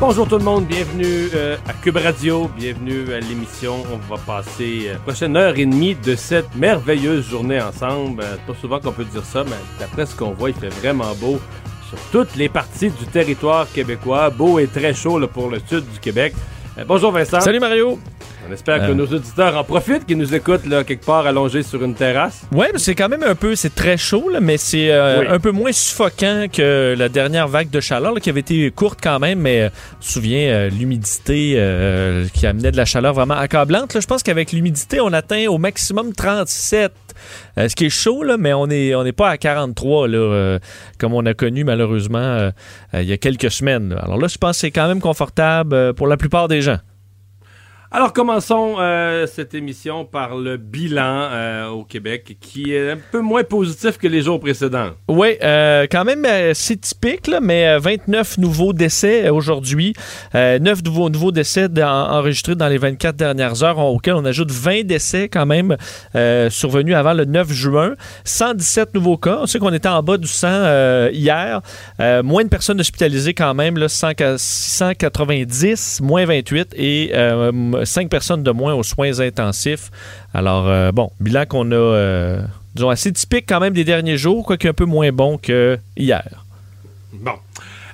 Bonjour tout le monde, bienvenue euh, à Cube Radio, bienvenue à l'émission. On va passer euh, prochaine heure et demie de cette merveilleuse journée ensemble. Euh, pas souvent qu'on peut dire ça, mais d'après ce qu'on voit, il fait vraiment beau sur toutes les parties du territoire québécois. Beau et très chaud pour le sud du Québec. Euh, bonjour Vincent. Salut Mario. On espère que Euh. nos auditeurs en profitent, qu'ils nous écoutent là, quelque part allongés sur une terrasse. Mais c'est quand même un peu, c'est très chaud, là, mais c'est euh, Oui. un peu moins suffocant que la dernière vague de chaleur, là, qui avait été courte quand même, mais euh, se souvient, euh, l'humidité qui amenait de la chaleur vraiment accablante. Je pense qu'avec l'humidité, on atteint au maximum 37. Euh, ce qui est chaud, mais on n'est pas à 43, là, euh, comme on a connu malheureusement euh, il y a quelques semaines. Alors là, je pense que c'est quand même confortable pour la plupart des gens. Alors commençons euh, cette émission par le bilan euh, au Québec qui est un peu moins positif que les jours précédents. Oui, euh, quand même, c'est typique, là, mais euh, 29 nouveaux décès aujourd'hui. Euh, 9 nouveaux, décès enregistrés dans les 24 dernières heures, auxquels on ajoute 20 décès quand même survenus avant le 9 juin. 117 nouveaux cas. On sait qu'on était en bas du 100 euh, hier. Moins de personnes hospitalisées quand même, là, 100 690, moins 28 et 5 personnes de moins aux soins intensifs. Alors, euh, bon, bilan qu'on a, euh, disons, assez typique quand même des derniers jours, quoique un peu moins bon que hier. Bon.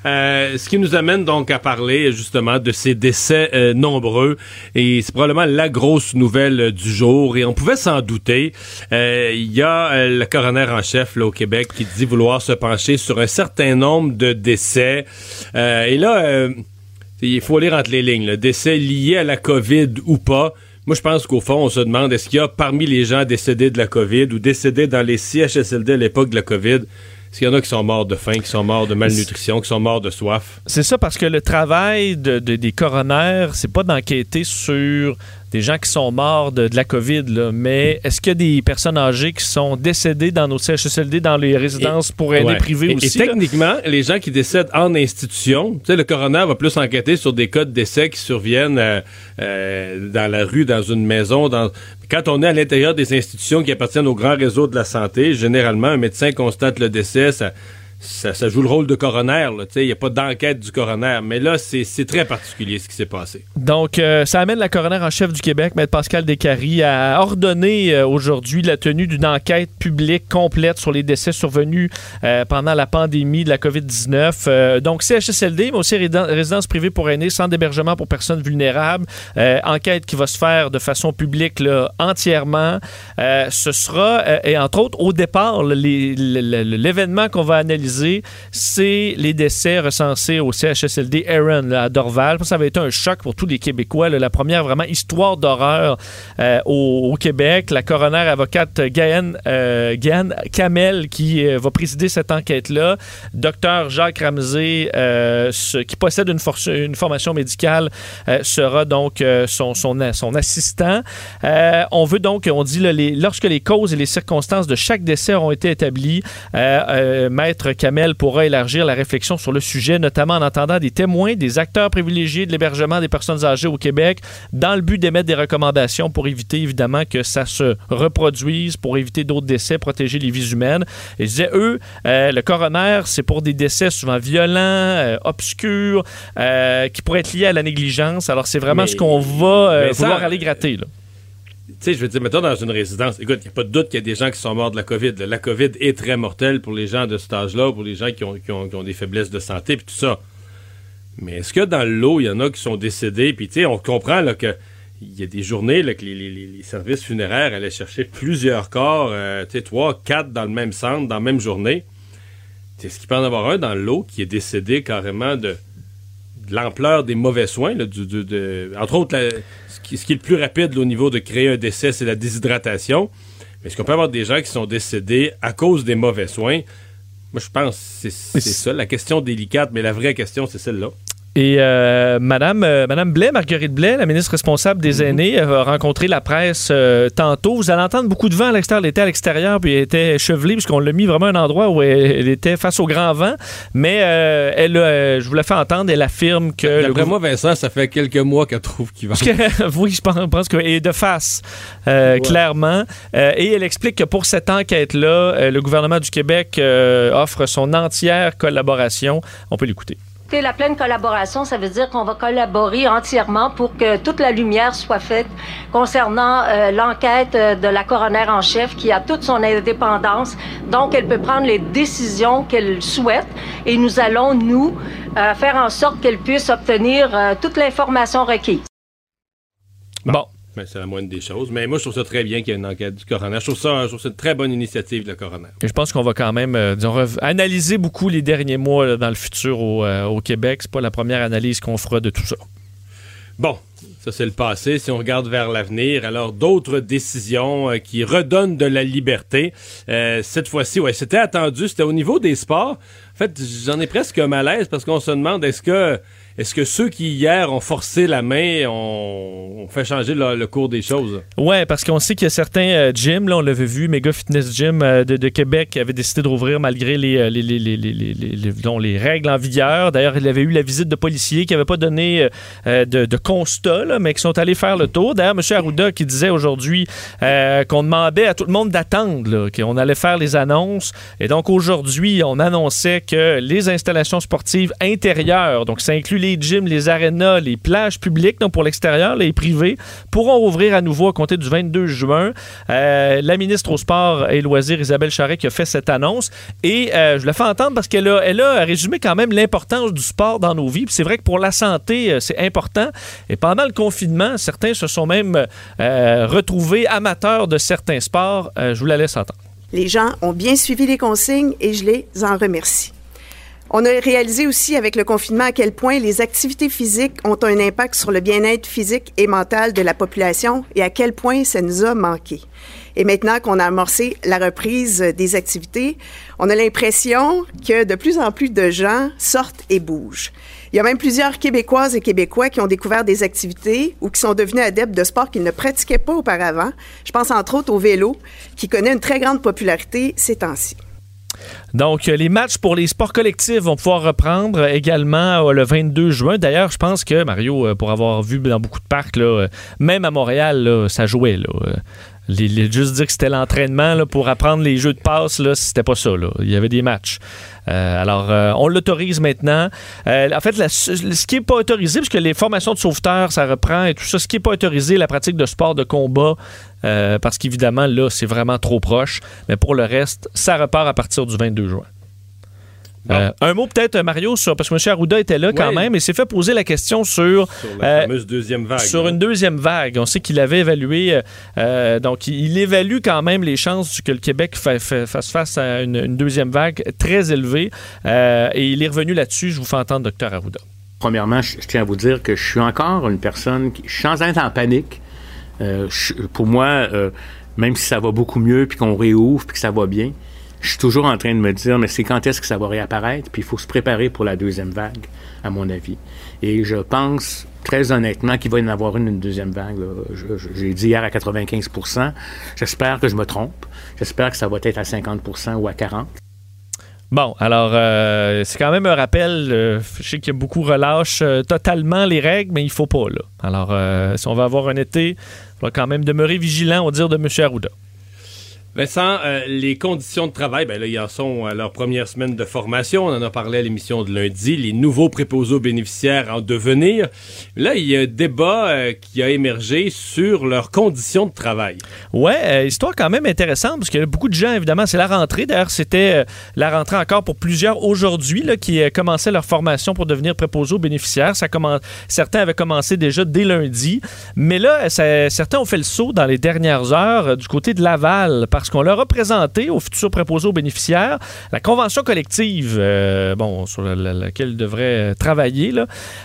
Euh, ce qui nous amène donc à parler justement de ces décès euh, nombreux et c'est probablement la grosse nouvelle du jour et on pouvait s'en douter. Il y a le coroner en chef là, au Québec qui dit vouloir se pencher sur un certain nombre de décès et là il faut lire entre les lignes, le décès lié à la COVID ou pas. Moi, je pense qu'au fond, on se demande est-ce qu'il y a parmi les gens décédés de la COVID ou décédés dans les CHSLD à l'époque de la COVID, est-ce qu'il y en a qui sont morts de faim, qui sont morts de malnutrition, qui sont morts de soif? C'est ça parce que le travail de, de- des coronaires, c'est pas d'enquêter sur des gens qui sont morts de, de la COVID, là, mais est-ce qu'il y a des personnes âgées qui sont décédées dans nos CHSLD, dans les résidences pour aînés Ouais. privées et, aussi? Et là? techniquement, les gens qui décèdent en institution, tu sais, le coroner va plus enquêter sur des cas de décès qui surviennent euh, euh, dans la rue, dans une maison. Dans... Quand on est à l'intérieur des institutions qui appartiennent au grand réseau de la santé, généralement, un médecin constate le décès, ça, ça, joue le rôle de coroner. Il n'y a pas d'enquête du coroner. Mais là, c'est très particulier ce qui s'est passé. Donc, euh, ça amène la coroner en chef du Québec, Maître Pascal Descaries, à ordonner euh, aujourd'hui la tenue d'une enquête publique complète sur les décès survenus euh, pendant la pandémie de la COVID-19. Euh, donc, CHSLD, mais aussi résidence privée pour aînés, centre d'hébergement pour personnes vulnérables. Enquête qui va se faire de façon publique entièrement. Ce sera, et entre autres, au départ, l'événement qu'on va analyser, c'est les décès recensés au CHSLD Aaron à Dorval. Ça va être un choc pour tous les Québécois. la première vraiment histoire d'horreur euh, au, Québec. La coroner avocate Gaëne, euh, Kamel qui euh, va présider cette enquête-là. Docteur Jacques Ramsey, euh, qui possède une, formation médicale, sera donc son, assistant. On veut donc, on dit, là, lorsque les causes et les circonstances de chaque décès auront été établies, Maître Kamel pourra élargir la réflexion sur le sujet, notamment en entendant des témoins, des acteurs privilégiés de l'hébergement des personnes âgées au Québec, dans le but d'émettre des recommandations pour éviter évidemment que ça se reproduise, pour éviter d'autres décès, protéger les vies humaines. Et je disais, eux, euh, le coroner, c'est pour des décès souvent violents, euh, obscurs, euh, qui pourraient être liés à la négligence. Alors c'est vraiment Mais- ce qu'on va mais ça- vouloir aller gratter. Là. Sais, je veux dire, mettons dans une résidence, écoute, il n'y a pas de doute qu'il y a des gens qui sont morts de la COVID. La COVID est très mortelle pour les gens de cet âge-là, pour les gens qui ont, qui ont- qui ont des faiblesses de santé, puis tout ça. Mais est-ce que dans l'eau, il y en a qui sont décédés? Puis, tu sais, on comprend là, que il y a des journées là, que les, les- les services funéraires allaient chercher plusieurs corps, euh, tu sais, trois, quatre dans le même centre, dans la même journée. Est-ce qu'il peut en avoir un dans l'eau qui est décédé carrément de l'ampleur des mauvais soins? là, du- du- de- entre autres, la- ce, qui, ce qui est le plus rapide là, au niveau de créer un décès, c'est la déshydratation. Mais est-ce qu'on peut avoir des gens qui sont décédés à cause des mauvais soins? Moi, je pense que c'est- ça, la question délicate, mais la vraie question, c'est celle-là. Et euh, Madame, euh, Madame Blais, Marguerite Blais, la ministre responsable des aînés, a rencontré la presse euh, tantôt. Vous allez entendre beaucoup de vent à l'extérieur. Elle était à l'extérieur, puis elle était chevelée, puisqu'on l'a mis vraiment à un endroit où elle, elle était face au grand vent. Mais euh, elle, je vous la fais entendre, elle affirme que... le D'après moi, Vincent, ça fait quelques mois qu'elle trouve qu'il va. Que- oui, je pense, pense qu'elle est de face, euh, clairement. Euh, et elle explique que pour cette enquête-là, euh, le gouvernement du Québec euh, offre son entière collaboration. On peut l'écouter. La pleine collaboration, ça veut dire qu'on va collaborer entièrement pour que toute la lumière soit faite concernant euh, l'enquête euh, de la coroner en chef qui a toute son indépendance. Donc, elle peut prendre les décisions qu'elle souhaite et nous allons, nous, euh, faire en sorte qu'elle puisse obtenir toute l'information requise. Bon. Mais c'est la moindre des choses. Mais moi, je trouve ça très bien qu'il y ait une enquête du coroner. Je trouve ça, je trouve ça une très bonne initiative, le coroner. Et je pense qu'on va quand même euh, disons, analyser beaucoup les derniers mois là, dans le futur au, euh, au Québec. C'est pas la première analyse qu'on fera de tout ça. Bon, ça c'est le passé. Si on regarde vers l'avenir, alors d'autres décisions euh, qui redonnent de la liberté. Euh, cette fois-ci, ouais, c'était attendu. C'était au niveau des sports. En fait, j'en ai presque un malaise parce qu'on se demande est-ce que est-ce que ceux qui hier ont forcé la main ont, fait changer le, cours des choses? Ouais, parce qu'on sait qu'il y a certains euh, gyms, là, on l'avait vu, Mega Fitness Gym euh, de, de Québec qui avait décidé de rouvrir malgré les, euh, les, les, les, les, règles en vigueur. D'ailleurs, il avait eu la visite de policiers qui n'avaient pas donné euh, euh, de, constat, mais qui sont allés faire le tour. D'ailleurs, M. Arruda qui disait aujourd'hui euh, qu'on demandait à tout le monde d'attendre, qu'on allait faire les annonces. Et donc, aujourd'hui, on annonçait que les installations sportives intérieures, donc ça inclut les gyms, les arénas, les plages publiques, donc pour l'extérieur, les privés, pourront rouvrir à nouveau à compter du 22 juin. Euh, la ministre au sport et loisirs, Isabelle Charret, qui a fait cette annonce. Et euh, je la fais entendre parce qu'elle a, résumé quand même l'importance du sport dans nos vies. C'est vrai que pour la santé, euh, c'est important. Et pendant le confinement, certains se sont même retrouvés amateurs de certains sports. Je vous la laisse entendre. Les gens ont bien suivi les consignes et je les en remercie. On a réalisé aussi avec le confinement à quel point les activités physiques ont un impact sur le bien-être physique et mental de la population et à quel point ça nous a manqué. Et maintenant qu'on a amorcé la reprise des activités, on a l'impression que de plus en plus de gens sortent et bougent. Il y a même plusieurs Québécoises et Québécois qui ont découvert des activités ou qui sont devenus adeptes de sports qu'ils ne pratiquaient pas auparavant. Je pense entre autres au vélo, qui connaît une très grande popularité ces temps-ci. Donc, euh, les matchs pour les sports collectifs vont pouvoir reprendre également euh, le 22 juin. D'ailleurs, je pense que, Mario, euh, pour avoir vu dans beaucoup de parcs, même à Montréal, ça jouait. Là, les- juste dire que c'était l'entraînement pour apprendre les jeux de passe, c'était pas ça. Il y avait des matchs. Alors, on l'autorise maintenant. En fait, ce qui n'est pas autorisé, puisque les formations de sauveteurs, ça reprend et tout ça, ce qui n'est pas autorisé, la pratique de sport de combat, euh, parce qu'évidemment, là, c'est vraiment trop proche. Mais pour le reste, ça repart à partir du 22 juin. Bon. Euh, un mot peut-être, Mario, sur, parce que M. Arruda était là quand même et s'est fait poser la question sur, Sur la Euh, fameuse deuxième vague. sur là. une deuxième vague. On sait qu'il avait évalué, euh, donc il, il évalue quand même les chances que le Québec fa- fa- fasse face à une, une deuxième vague très élevée. Euh, et il est revenu là-dessus. Je vous fais entendre Dr. Arruda. Premièrement, je, je tiens à vous dire que je suis encore une personne qui, sans être en panique, euh, pour moi, euh, même si ça va beaucoup mieux, puis qu'on réouvre, puis que ça va bien, je suis toujours en train de me dire, mais c'est quand est-ce que ça va réapparaître, puis il faut se préparer pour la deuxième vague, à mon avis. Et je pense très honnêtement qu'il va y en avoir une, une deuxième vague. J'ai dit hier à 95% J'espère que je me trompe. J'espère que ça va être à 50% ou à 40% Bon, alors, euh, c'est quand même un rappel. euh, je sais qu'il y a beaucoup relâchent euh, totalement les règles, mais il faut pas, là. Alors, euh, si on va avoir un été, va quand même demeurer vigilant, au dire de M. Arruda. Vincent, euh, les conditions de travail, ben là, ils en sont à leur première semaine de formation. On en a parlé à l'émission de lundi. Les nouveaux préposés aux bénéficiaires en devenir. Là, il y a un débat euh, qui a émergé sur leurs conditions de travail. Ouais, euh, histoire quand même intéressante parce qu'il y a beaucoup de gens, évidemment, c'est la rentrée. D'ailleurs, c'était la rentrée encore pour plusieurs aujourd'hui qui commençaient leur formation pour devenir préposés aux bénéficiaires. Certains avaient commencé déjà dès lundi. Mais là, certains ont fait le saut dans les dernières heures du côté de Laval qu'on leur a présenté aux futurs préposés aux bénéficiaires la convention collective, euh, bon, sur la- la- laquelle ils devraient euh, travailler,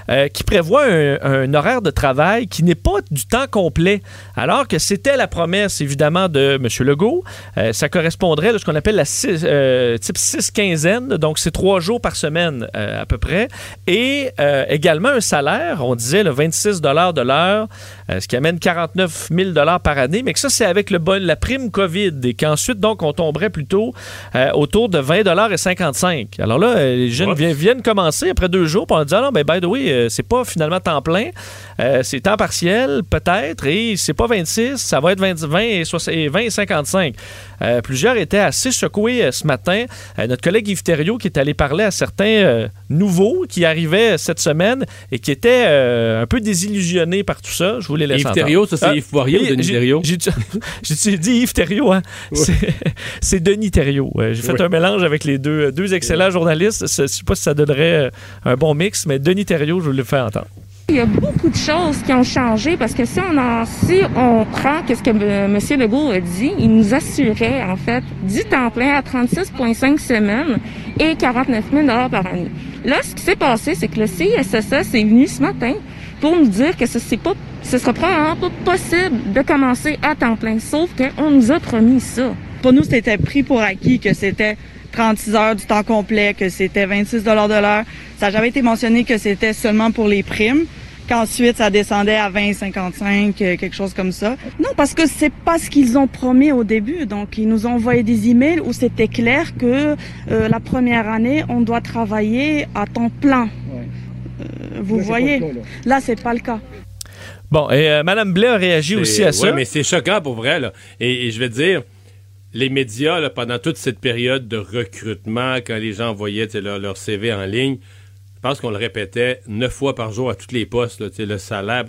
euh, qui prévoit un, horaire de travail qui n'est pas du temps complet, alors que c'était la promesse, évidemment, de M. Legault. Ça correspondrait à ce qu'on appelle la type 6 quinzaine, donc c'est trois jours par semaine à peu près, et également un salaire, on disait le 26 de l'heure, ce qui amène 49 000 par année, mais que ça, c'est avec le bon, la prime COVID, et qu'ensuite, donc, on tomberait plutôt euh, autour de 20 et 55. Alors là, euh, les jeunes viennent, viennent commencer après deux jours, puis on dit, ah non, ben, by the way, euh, c'est pas finalement temps plein, euh, c'est temps partiel, peut-être, et c'est pas 26, ça va être 20, 20 et, 60 et 20 et 55. Euh, plusieurs étaient assez secoués euh, ce matin. Euh, notre collègue Yves Thériault qui est allé parler à certains nouveaux qui arrivaient cette semaine et qui étaient un peu désillusionnés par tout ça. Je voulais laisser Yves entendre. Thériault, ça, c'est Ah, Yves Poirier ou Denis Thériault? J'ai dit Yves Thériault, hein? C'est- C'est Denis Thériault. J'ai fait Oui. un mélange avec les deux, deux excellents journalistes. Je ne sais pas si ça donnerait un bon mix, mais Denis Thériault, je voulais le faire entendre. Il y a beaucoup de choses qui ont changé parce que si on en, si on prend qu'est-ce que M. Legault a dit, il nous assurait en fait du temps plein à 36,5 semaines et 49 000 par année. Là, ce qui s'est passé, c'est que le CISSS est venu ce matin pour nous dire que ce c'est pas, ce sera probablement pas possible de commencer à temps plein. Sauf qu'on nous a promis ça. Pour nous, c'était pris pour acquis que c'était 36 heures du temps complet, que c'était 26 de l'heure. Ça n'a jamais été mentionné que c'était seulement pour les primes, qu'ensuite ça descendait à 20, 55, euh, quelque chose comme ça. Non, parce que c'est pas ce qu'ils ont promis au début. Donc, ils nous ont envoyé des emails où c'était clair que euh, la première année, on doit travailler à temps plein. Euh, vous voyez, là, c'est pas le cas. Bon, et euh, Mme Blais a réagi aussi à ça. Oui, mais c'est choquant pour vrai. Là. Et, et je vais te dire, les médias, là, pendant toute cette période de recrutement, quand les gens envoyaient leur, leur CV en ligne, je pense qu'on le répétait neuf fois par jour à tous les postes, là, le salaire.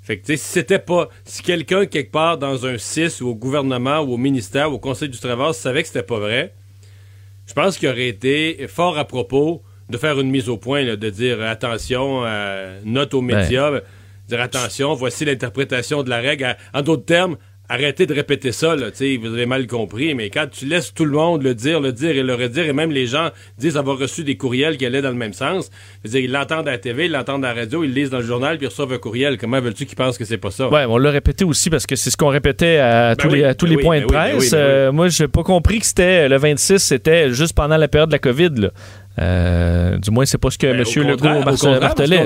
Fait que, si c'était pas. Si quelqu'un, quelque part, dans un CIS ou au gouvernement ou au ministère ou au Conseil du Travail savait que c'était pas vrai, je pense qu'il aurait été fort à propos de faire une mise au point, là, de dire attention, euh, note aux médias, dire attention, voici l'interprétation de la règle. En d'autres termes, arrêtez de répéter ça, là, tu sais, vous avez mal compris, mais quand tu laisses tout le monde le dire, le dire et le redire, et même les gens disent avoir reçu des courriels qui allaient dans le même sens, je veux dire, ils l'entendent à la TV, ils l'entendent à la radio, ils le lisent dans le journal, puis ils reçoivent un courriel. Comment veux-tu qu'ils pensent que c'est pas ça? Ouais, on l'a répété aussi parce que c'est ce qu'on répétait à Ben tous oui, les, à tous ben les points ben de presse. Euh, moi, j'ai pas compris que c'était le 26, c'était juste pendant la période de la COVID. là. Euh, du moins, c'est pas ce que M. au Legault martelait.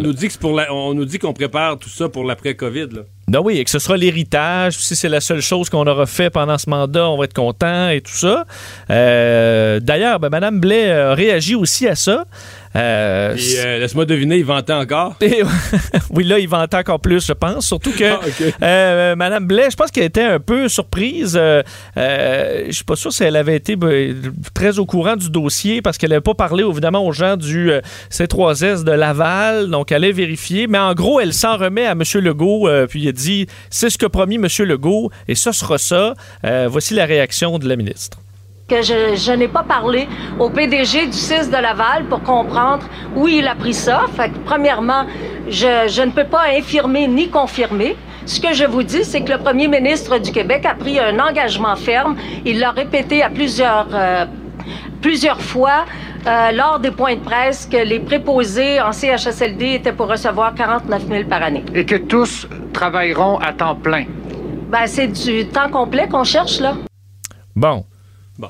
on nous dit qu'on prépare tout ça pour l'après-COVID, là. Ben oui, et que ce sera l'héritage. Si c'est la seule chose qu'on aura fait pendant ce mandat, on va être content et tout ça. Euh, D'ailleurs, ben, Mme Blais a réagi aussi à ça. Euh, euh, laisse-moi deviner, ils vantaient encore? et- oui, là, il vantait encore plus, je pense. Surtout que Ah, euh, Madame Blais, je pense qu'elle était un peu surprise. Euh, euh, je suis pas sûr si elle avait été ben, très au courant du dossier parce qu'elle n'avait pas parlé évidemment aux gens du euh, C3S de Laval. Donc, elle allait vérifier. Mais en gros, elle s'en remet à M. Legault. euh, puis il dit c'est ce que promis M. Legault et ça sera ça. Euh, voici la réaction de la ministre. que je, n'ai pas parlé au PDG du 6 de Laval pour comprendre où il a pris ça. Premièrement, je, je ne peux pas infirmer ni confirmer. Ce que je vous dis, c'est que le premier ministre du Québec a pris un engagement ferme. Il l'a répété à plusieurs, euh, plusieurs fois euh, lors des points de presse que les préposés en CHSLD étaient pour recevoir 49 000 par année. et que tous travailleront à temps plein. Ben, c'est du temps complet qu'on cherche, là. Bon. Bon,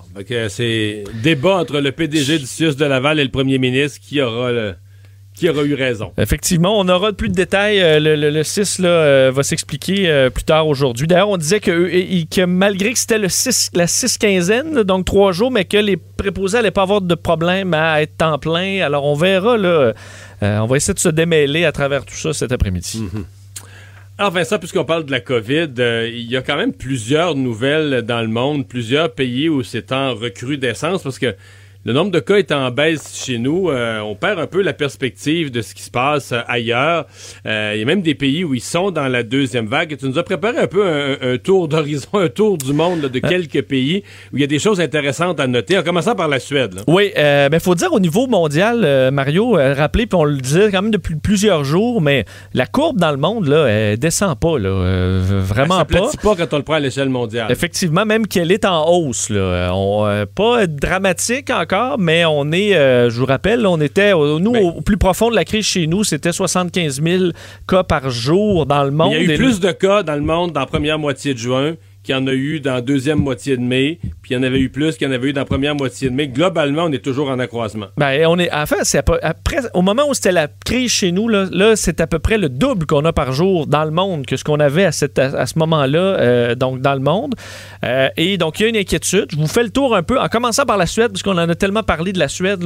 c'est débat entre le PDG du CIUS de Laval et le premier ministre qui aura le- qui aura eu raison. Effectivement, on aura plus de détails. Euh, Le, le, le 6 là, euh, va s'expliquer euh, plus tard aujourd'hui. D'ailleurs, on disait que, malgré que c'était le 6, la 6 quinzaine, donc trois jours, mais que les préposés n'allaient pas avoir de problème à être temps plein. Alors, on verra. Là, on va essayer de se démêler à travers tout ça cet après-midi. Alors Vincent, puisqu'on parle de la COVID, euh, il y a quand même plusieurs nouvelles dans le monde, plusieurs pays où c'est en recrudescence parce que le nombre de cas est en baisse chez nous. Euh, on perd un peu la perspective de ce qui se passe euh, ailleurs. Euh, il y a même des pays où ils sont dans la deuxième vague. Tu nous as préparé un peu un, un tour d'horizon, un tour du monde là, de quelques pays où il y a des choses intéressantes à noter, en commençant par la Suède. là. Oui, mais faut dire au niveau mondial, Mario, rappelez, puis on le disait quand même depuis plusieurs jours, mais la courbe dans le monde, là, elle descend pas, là, vraiment Ça pas. pas quand on le prend à l'échelle mondiale. Effectivement, même qu'elle est en hausse. Là. On, pas dramatique encore, mais on est, euh, je vous rappelle, on était, au- nous, au, au plus profond de la crise chez nous, c'était 75 000 cas par jour dans le monde. Il y a eu plus de cas dans le monde dans la première moitié de juin qu'il y en a eu dans la deuxième moitié de mai, puis il y en avait eu plus qu'il y en avait eu dans la première moitié de mai. Globalement, on est toujours en accroissement. Ben, on est, en fait, c'est après, au moment où c'était la crise chez nous, là, là, c'est à peu près le double qu'on a par jour dans le monde que ce qu'on avait à, cette- à- ce moment-là, euh, donc dans le monde. Euh, et donc, il y a une inquiétude. Je vous fais le tour un peu, en commençant par la Suède, puisqu'on en a tellement parlé de la Suède.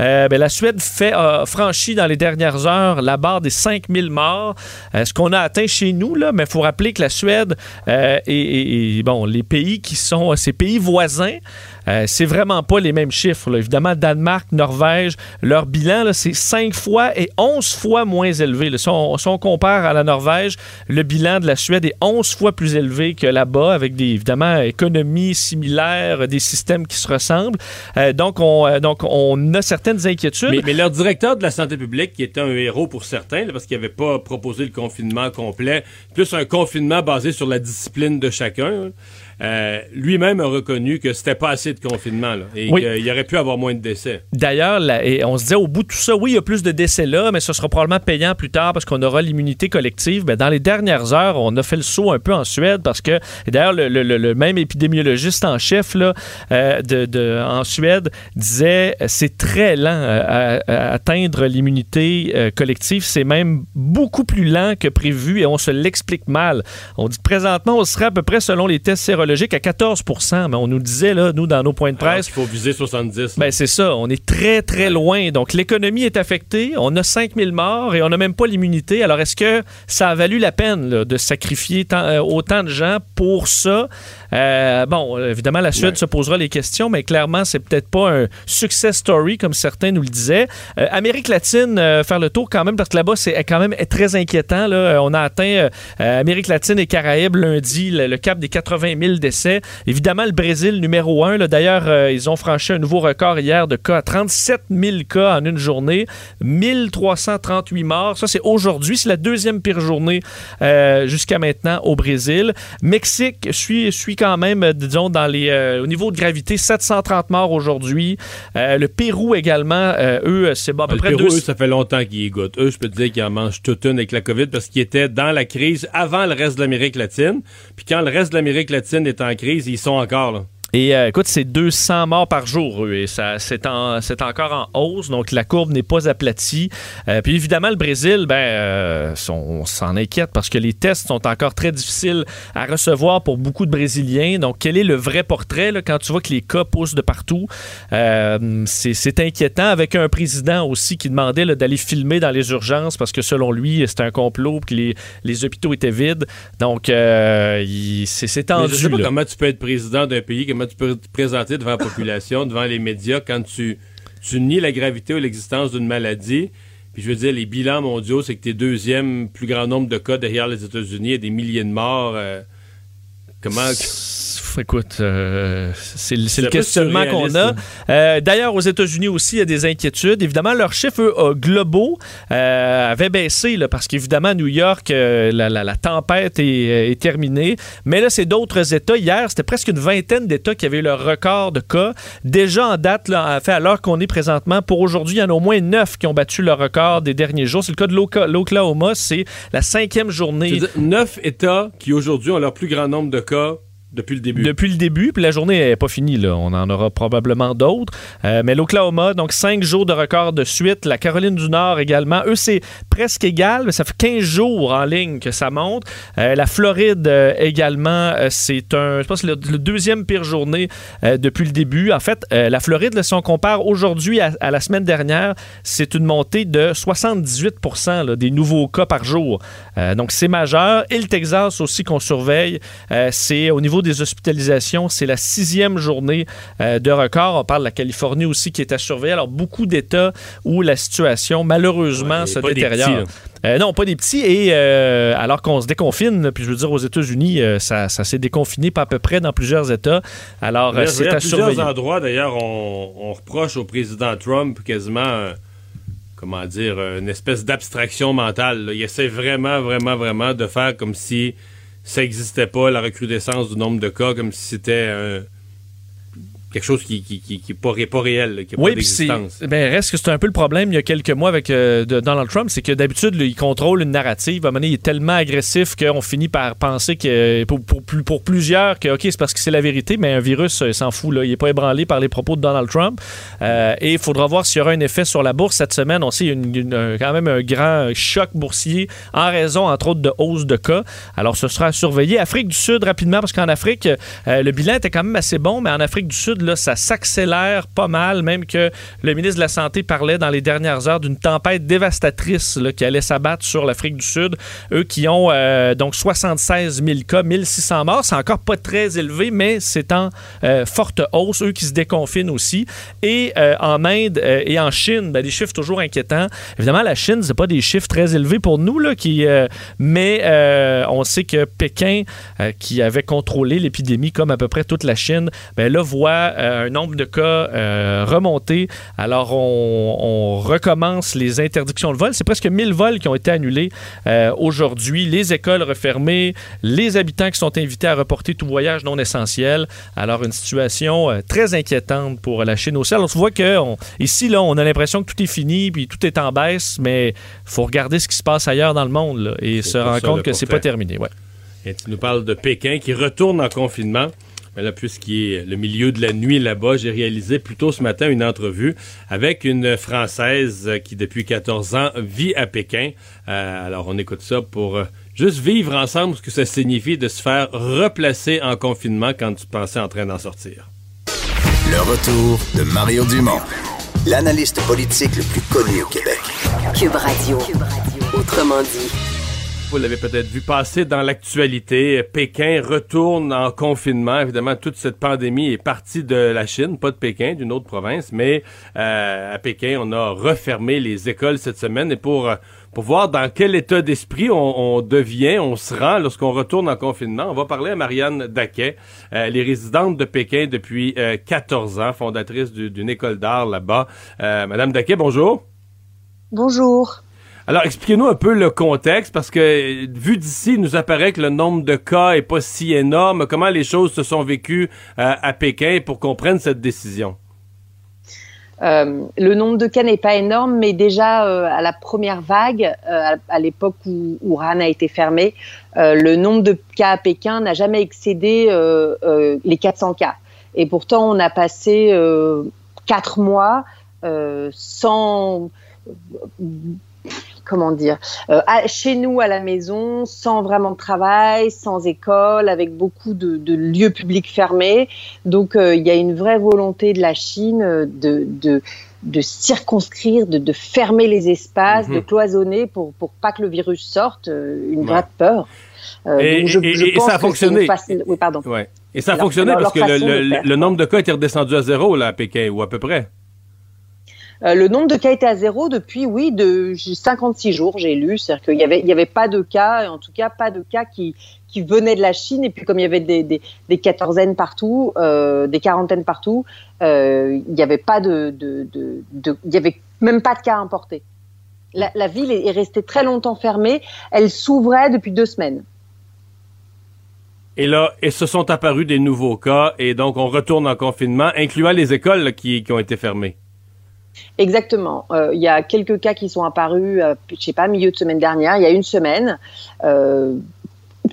Euh, ben, la Suède fait, franchi dans les dernières heures la barre des 5000 morts. Ce qu'on a atteint chez nous, là, mais il faut rappeler que la Suède et, et, bon, les pays qui sont, ces pays voisins, euh, c'est vraiment pas les mêmes chiffres. là. Évidemment, Danemark, Norvège, leur bilan, c'est 5 fois et 11 fois moins élevé. Si, on, compare à la Norvège, le bilan de la Suède est 11 fois plus élevé que là-bas, avec des, évidemment, économies similaires, des systèmes qui se ressemblent. Euh, donc, on, euh, donc, on a certaines inquiétudes. Mais, leur directeur de la santé publique, qui était un héros pour certains, parce qu'il n'avait pas proposé le confinement complet, plus un confinement basé sur la discipline de chacun, euh, lui-même a reconnu que c'était pas assez de confinement là, et Oui. qu'il aurait pu avoir moins de décès. D'ailleurs, on se disait au bout de tout ça, oui, il y a plus de décès là, mais ce sera probablement payant plus tard parce qu'on aura l'immunité collective. Ben, dans les dernières heures, on a fait le saut un peu en Suède parce que, d'ailleurs, le, le- le- le même épidémiologiste en chef là, euh, de, de- en Suède disait c'est très lent euh, à, à atteindre l'immunité euh, collective. C'est même beaucoup plus lent que prévu et on se l'explique mal. On dit que présentement, on serait à peu près, selon les tests sérologiques, à 14 mais on nous disait, là, nous, dans nos points de presse, qu'il faut viser 70. ben, c'est ça. On est très, très loin. Donc, l'économie est affectée. On a 5000 morts et on n'a même pas l'immunité. Alors, est-ce que ça a valu la peine là, de sacrifier tant- euh, autant de gens pour ça? Euh, bon, évidemment, la Suède se posera les questions, mais clairement, c'est peut-être pas un success story, comme certains nous le disaient. Euh, Amérique latine, euh, faire le tour quand même, parce que là-bas, c'est quand même très inquiétant. Là. On a atteint Amérique latine et Caraïbes lundi, le, le cap des 80 000 décès. Évidemment, le Brésil, numéro un. D'ailleurs, ils ont franchi un nouveau record hier de cas. 37 000 cas en une journée, 1338 morts. Ça, c'est aujourd'hui. C'est la deuxième pire journée jusqu'à maintenant au Brésil. Mexique suit, suit quand même, euh, disons, dans les, euh, au niveau de gravité, 730 morts aujourd'hui. Euh, le Pérou également, eux, c'est bon, à peu Le près Pérou, deux- eux, ça fait longtemps qu'ils y goûtent. Eux, je peux te dire qu'ils en mangent toute une avec la COVID parce qu'ils étaient dans la crise avant le reste de l'Amérique latine. Puis quand le reste de l'Amérique latine est en crise, ils sont encore là. Et euh, écoute, c'est 200 morts par jour, eux, et ça, c'est, en- c'est encore en hausse, donc la courbe n'est pas aplatie. Euh, puis évidemment, le Brésil, ben, euh, on s'en inquiète parce que les tests sont encore très difficiles à recevoir pour beaucoup de Brésiliens. Donc, quel est le vrai portrait là, quand tu vois que les cas poussent de partout? C'est, c'est inquiétant avec un président aussi qui demandait là, d'aller filmer dans les urgences parce que selon lui, c'était un complot, que les, les hôpitaux étaient vides. Donc, il- c'est, c'est Mais tendu. je sais pas là. comment tu peux être président d'un pays, comment tu peux te présenter devant la population, devant les médias, quand tu, tu nies la gravité ou l'existence d'une maladie. Puis je veux dire, les bilans mondiaux, c'est que t'es deuxième plus grand nombre de cas derrière les États-Unis et des milliers de morts. euh, comment. Écoute, euh, c'est le, questionnement qu'on a. Euh, D'ailleurs, aux États-Unis aussi, il y a des inquiétudes. Évidemment, leurs chiffres eux, euh, globaux euh, avaient baissé là, parce qu'évidemment, à New York, la, la- la tempête est, est terminée. Mais là, c'est d'autres États. Hier, c'était presque une vingtaine d'États qui avaient eu leur record de cas. Déjà en date, là, fait, à l'heure qu'on est présentement, pour aujourd'hui, il y en a au moins neuf qui ont battu leur record des derniers jours. C'est le cas de l'Oklahoma. C'est la cinquième journée. Neuf États qui aujourd'hui ont leur plus grand nombre de cas Depuis le début. Depuis le début, puis la journée n'est pas finie. Là. On en aura probablement d'autres. Euh, mais l'Oklahoma, donc cinq jours de record de suite. La Caroline du Nord également. Eux, c'est presque égal, mais ça fait 15 jours en ligne que ça monte. Euh, la Floride euh, également, c'est un, je pense, deuxième pire journée depuis le début. En fait, la Floride, si on compare aujourd'hui à, la semaine dernière, c'est une montée de 78 là, des nouveaux cas par jour. Donc, c'est majeur. Et le Texas aussi qu'on surveille, c'est au niveau des hospitalisations, c'est la sixième journée euh, de record. On parle de la Californie aussi qui est à surveiller. Alors, beaucoup d'États où la situation, malheureusement, Ouais, se détériore. Euh, non, pas des petits. Et euh, alors qu'on se déconfine, puis je veux dire, aux États-Unis, euh, ça, ça s'est déconfiné pas à peu près dans plusieurs États. Alors, c'est à à plusieurs surveiller. endroits, d'ailleurs, on, on reproche au président Trump quasiment, comment dire, une espèce d'abstraction mentale. là. Il essaie vraiment, vraiment, vraiment de faire comme si ça n'existait pas, la recrudescence du nombre de cas, comme si c'était euh, quelque chose qui n'est qui, qui, qui pas, ré- pas réel, là, qui n'a Oui, pas d'existence. Ben, reste que c'est un peu le problème il y a quelques mois avec euh, de Donald Trump, c'est que d'habitude, il contrôle une narrative. À un moment donné, il est tellement agressif qu'on finit par penser que pour, pour, plus- pour plusieurs, que OK, c'est parce que c'est la vérité, mais un virus, euh, s'en fout. Là. Il n'est pas ébranlé par les propos de Donald Trump. Euh, et il faudra voir s'il y aura un effet sur la bourse cette semaine. On sait qu'il y a une- une- un- quand même un grand choc boursier en raison, entre autres, de hausse de cas. Alors, ce sera à surveiller. Afrique du Sud, rapidement, parce qu'en Afrique, le bilan était quand même assez bon, mais en Afrique du Sud, là, ça s'accélère pas mal, même que le ministre de la Santé parlait dans les dernières heures d'une tempête dévastatrice là, qui allait s'abattre sur l'Afrique du Sud. Eux qui ont euh, donc 76 000 cas, 1600 morts. C'est encore pas très élevé, mais c'est en euh, forte hausse. Eux qui se déconfinent aussi. Et euh, en Inde et en Chine, ben, des chiffres toujours inquiétants. Évidemment, la Chine, c'est pas des chiffres très élevés pour nous, là, qui, mais on sait que Pékin, qui avait contrôlé l'épidémie comme à peu près toute la Chine, ben là, voit euh, un nombre de cas euh, remonter. Alors, on, on recommence les interdictions de vol. C'est presque 1000 vols qui ont été annulés euh, aujourd'hui. Les écoles refermées, les habitants qui sont invités à reporter tout voyage non essentiel. Alors, une situation très inquiétante pour la Chine aussi. Alors, tu vois que on- ici, là, on a l'impression que tout est fini, puis tout est en baisse, mais il faut regarder ce qui se passe ailleurs dans le monde là, et se rendre compte que c'est pas terminé. Ouais. Et tu nous parles de Pékin qui retourne en confinement. Mais là, puisqu'il est le milieu de la nuit là-bas, j'ai réalisé plus tôt ce matin une entrevue avec une Française qui, depuis 14 ans, vit à Pékin. Euh, alors, on écoute ça pour euh, juste vivre ensemble ce que ça signifie de se faire replacer en confinement quand tu pensais en train d'en sortir. Le retour de Mario Dumont, l'analyste politique le plus connu au Québec. Cube Radio. Autrement dit. Vous l'avez peut-être vu passer dans l'actualité. Pékin retourne en confinement. Évidemment, toute cette pandémie est partie de la Chine, pas de Pékin, d'une autre province. Mais euh, à Pékin, on a refermé les écoles cette semaine. Et pour, pour voir dans quel état d'esprit on, on devient, on se rend lorsqu'on retourne en confinement, on va parler à Marianne Daquet. Euh, est résidente de Pékin depuis euh, 14 ans, fondatrice du- d'une école d'art là-bas. Euh, Madame Daquet, bonjour. Bonjour. Alors, expliquez-nous un peu le contexte, parce que vu d'ici, il nous apparaît que le nombre de cas est pas si énorme. Comment les choses se sont vécues euh, à Pékin pour qu'on prenne cette décision? Euh, le nombre de cas n'est pas énorme, mais déjà euh, à la première vague, euh, à, l'époque où, Wuhan a été fermé, euh, le nombre de cas à Pékin n'a jamais excédé euh, euh, les 400 cas. Et pourtant, on a passé euh, quatre mois euh, sans comment dire, euh, à- chez nous à la maison, sans vraiment de travail, sans école, avec beaucoup de, de lieux publics fermés. Donc euh, il y a une vraie volonté de la Chine euh, de, de, de circonscrire, de, de fermer les espaces, Mhm. de cloisonner pour, pour pas que le virus sorte, une Ouais. vraie peur. Euh, Et- donc je- et- je et pense ça a fonctionné. une façon- Oui, pardon. Ouais. Et ça a fonctionné parce que le, le nombre de cas était redescendu à zéro là, à Pékin, ou à peu près. Euh, le nombre de cas était à zéro depuis, oui, de 56 jours, j'ai lu. C'est-à-dire qu'il y avait, avait pas de cas, en tout cas pas de cas qui, qui venaient de la Chine. Et puis comme il y avait des, des, des quatorzaines partout, euh, des quarantaines partout, euh, il n'y avait pas de, de, de, de- il y avait même pas de cas importés. La, la ville est est restée très longtemps fermée. Elle s'ouvrait depuis deux semaines. Et là, et se sont apparus des nouveaux cas, et donc on retourne en confinement, incluant les écoles qui ont été fermées. Exactement. Euh, Il y a quelques cas qui sont apparus, euh, je sais pas, milieu de semaine dernière, il y a une semaine. Euh,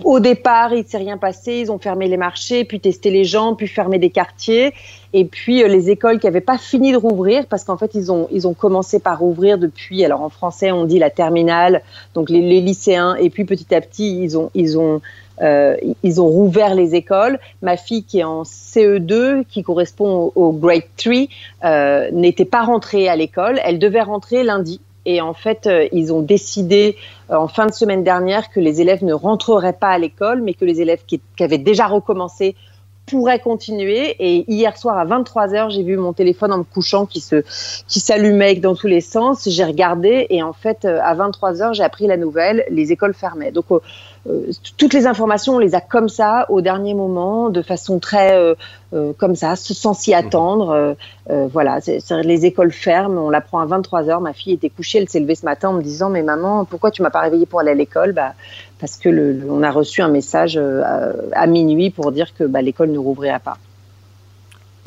au départ, il ne s'est rien passé. Ils ont fermé les marchés, puis testé les gens, puis fermé des quartiers. Et puis euh, les écoles qui n'avaient pas fini de rouvrir, parce qu'en fait, ils ont, ils ont commencé par rouvrir depuis, alors en français, on dit la terminale, donc les, les lycéens. Et puis petit à petit, ils ont, ils ont, euh, ils ont rouvert les écoles. Ma fille qui est en CE2, qui correspond au, grade 3, euh, n'était pas rentrée à l'école. Elle devait rentrer lundi. Et en fait, euh, ils ont décidé en fin de semaine dernière que les élèves ne rentreraient pas à l'école, mais que les élèves qui, avaient déjà recommencé pourraient continuer. Et hier soir à 23 h j'ai vu mon téléphone en me couchant qui se, qui s'allumait dans tous les sens. J'ai regardé et en fait, à 23 h j'ai appris la nouvelle. Les écoles fermaient. Donc, toutes les informations, on les a comme ça au dernier moment, de façon très euh, euh, comme ça, sans s'y attendre. Euh, euh, voilà, les écoles ferment, on l'apprend à 23 h Ma fille était couchée, elle s'est levée ce matin en me disant mais maman, pourquoi tu m'as pas réveillée pour aller à l'école? Bah parce que on a reçu un message euh, à, à minuit pour dire que bah, l'école ne rouvrira pas.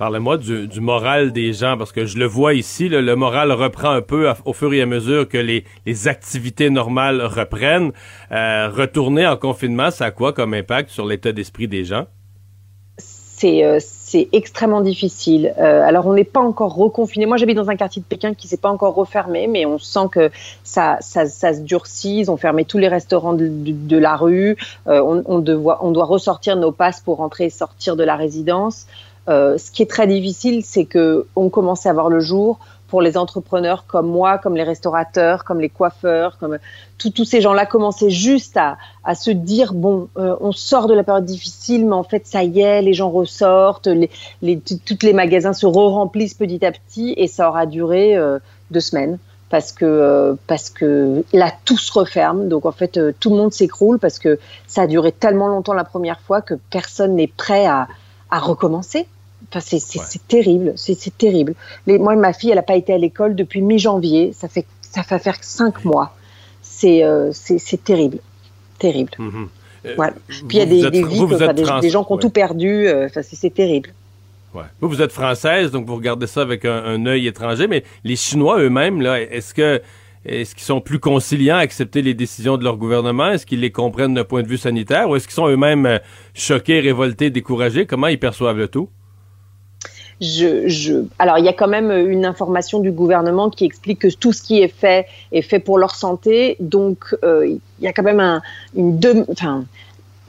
Parlez-moi du, du moral des gens, parce que je le vois ici, le moral reprend un peu au fur et à mesure que les, activités normales reprennent. Euh, retourner en confinement, ça a quoi comme impact sur l'état d'esprit des gens? c'est euh, extrêmement difficile. Euh, alors on n'est pas encore reconfiné. Moi j'habite dans un quartier de Pékin qui s'est pas encore refermé, mais on sent que ça, se durcit. Ils ont fermé tous les restaurants de, la rue. On, on, doit, ressortir nos passes pour rentrer et sortir de la résidence. Euh, ce qui est très difficile, c'est que on commence à voir le jour pour les entrepreneurs comme moi, comme les restaurateurs, comme les coiffeurs, comme tous ces gens-là commençaient juste à, se dire bon, euh, on sort de la période difficile, mais en fait ça y est, les gens ressortent, les, les, toutes les magasins se re-remplissent petit à petit, et ça aura duré euh, deux semaines parce que parce que là tout se referme, donc en fait tout le monde s'écroule parce que ça a duré tellement longtemps la première fois que personne n'est prêt à, à recommencer. Enfin, c'est c'est terrible, c'est terrible. Les, moi, ma fille, elle n'a pas été à l'école depuis mi-janvier. Ça fait ça fait faire cinq mois. C'est euh, c'est terrible, terrible. Euh, Voilà. Puis il y a des, êtes des vies, enfin, des, gens qui ont ouais. tout perdu. euh, Enfin, c'est c'est terrible. Ouais. Vous, vous êtes française, donc vous regardez ça avec un, un œil étranger, mais les Chinois eux-mêmes, là, est-ce que est-ce qu'ils sont plus conciliants à accepter les décisions de leur gouvernement? Est-ce qu'ils les comprennent d'un point de vue sanitaire? Ou est-ce qu'ils sont eux-mêmes euh, choqués, révoltés, découragés? Comment ils perçoivent le tout? je, je... Alors, il y a quand même une information du gouvernement qui explique que tout ce qui est fait est fait pour leur santé. Donc, euh, il y a quand même un, une... Dem... Enfin,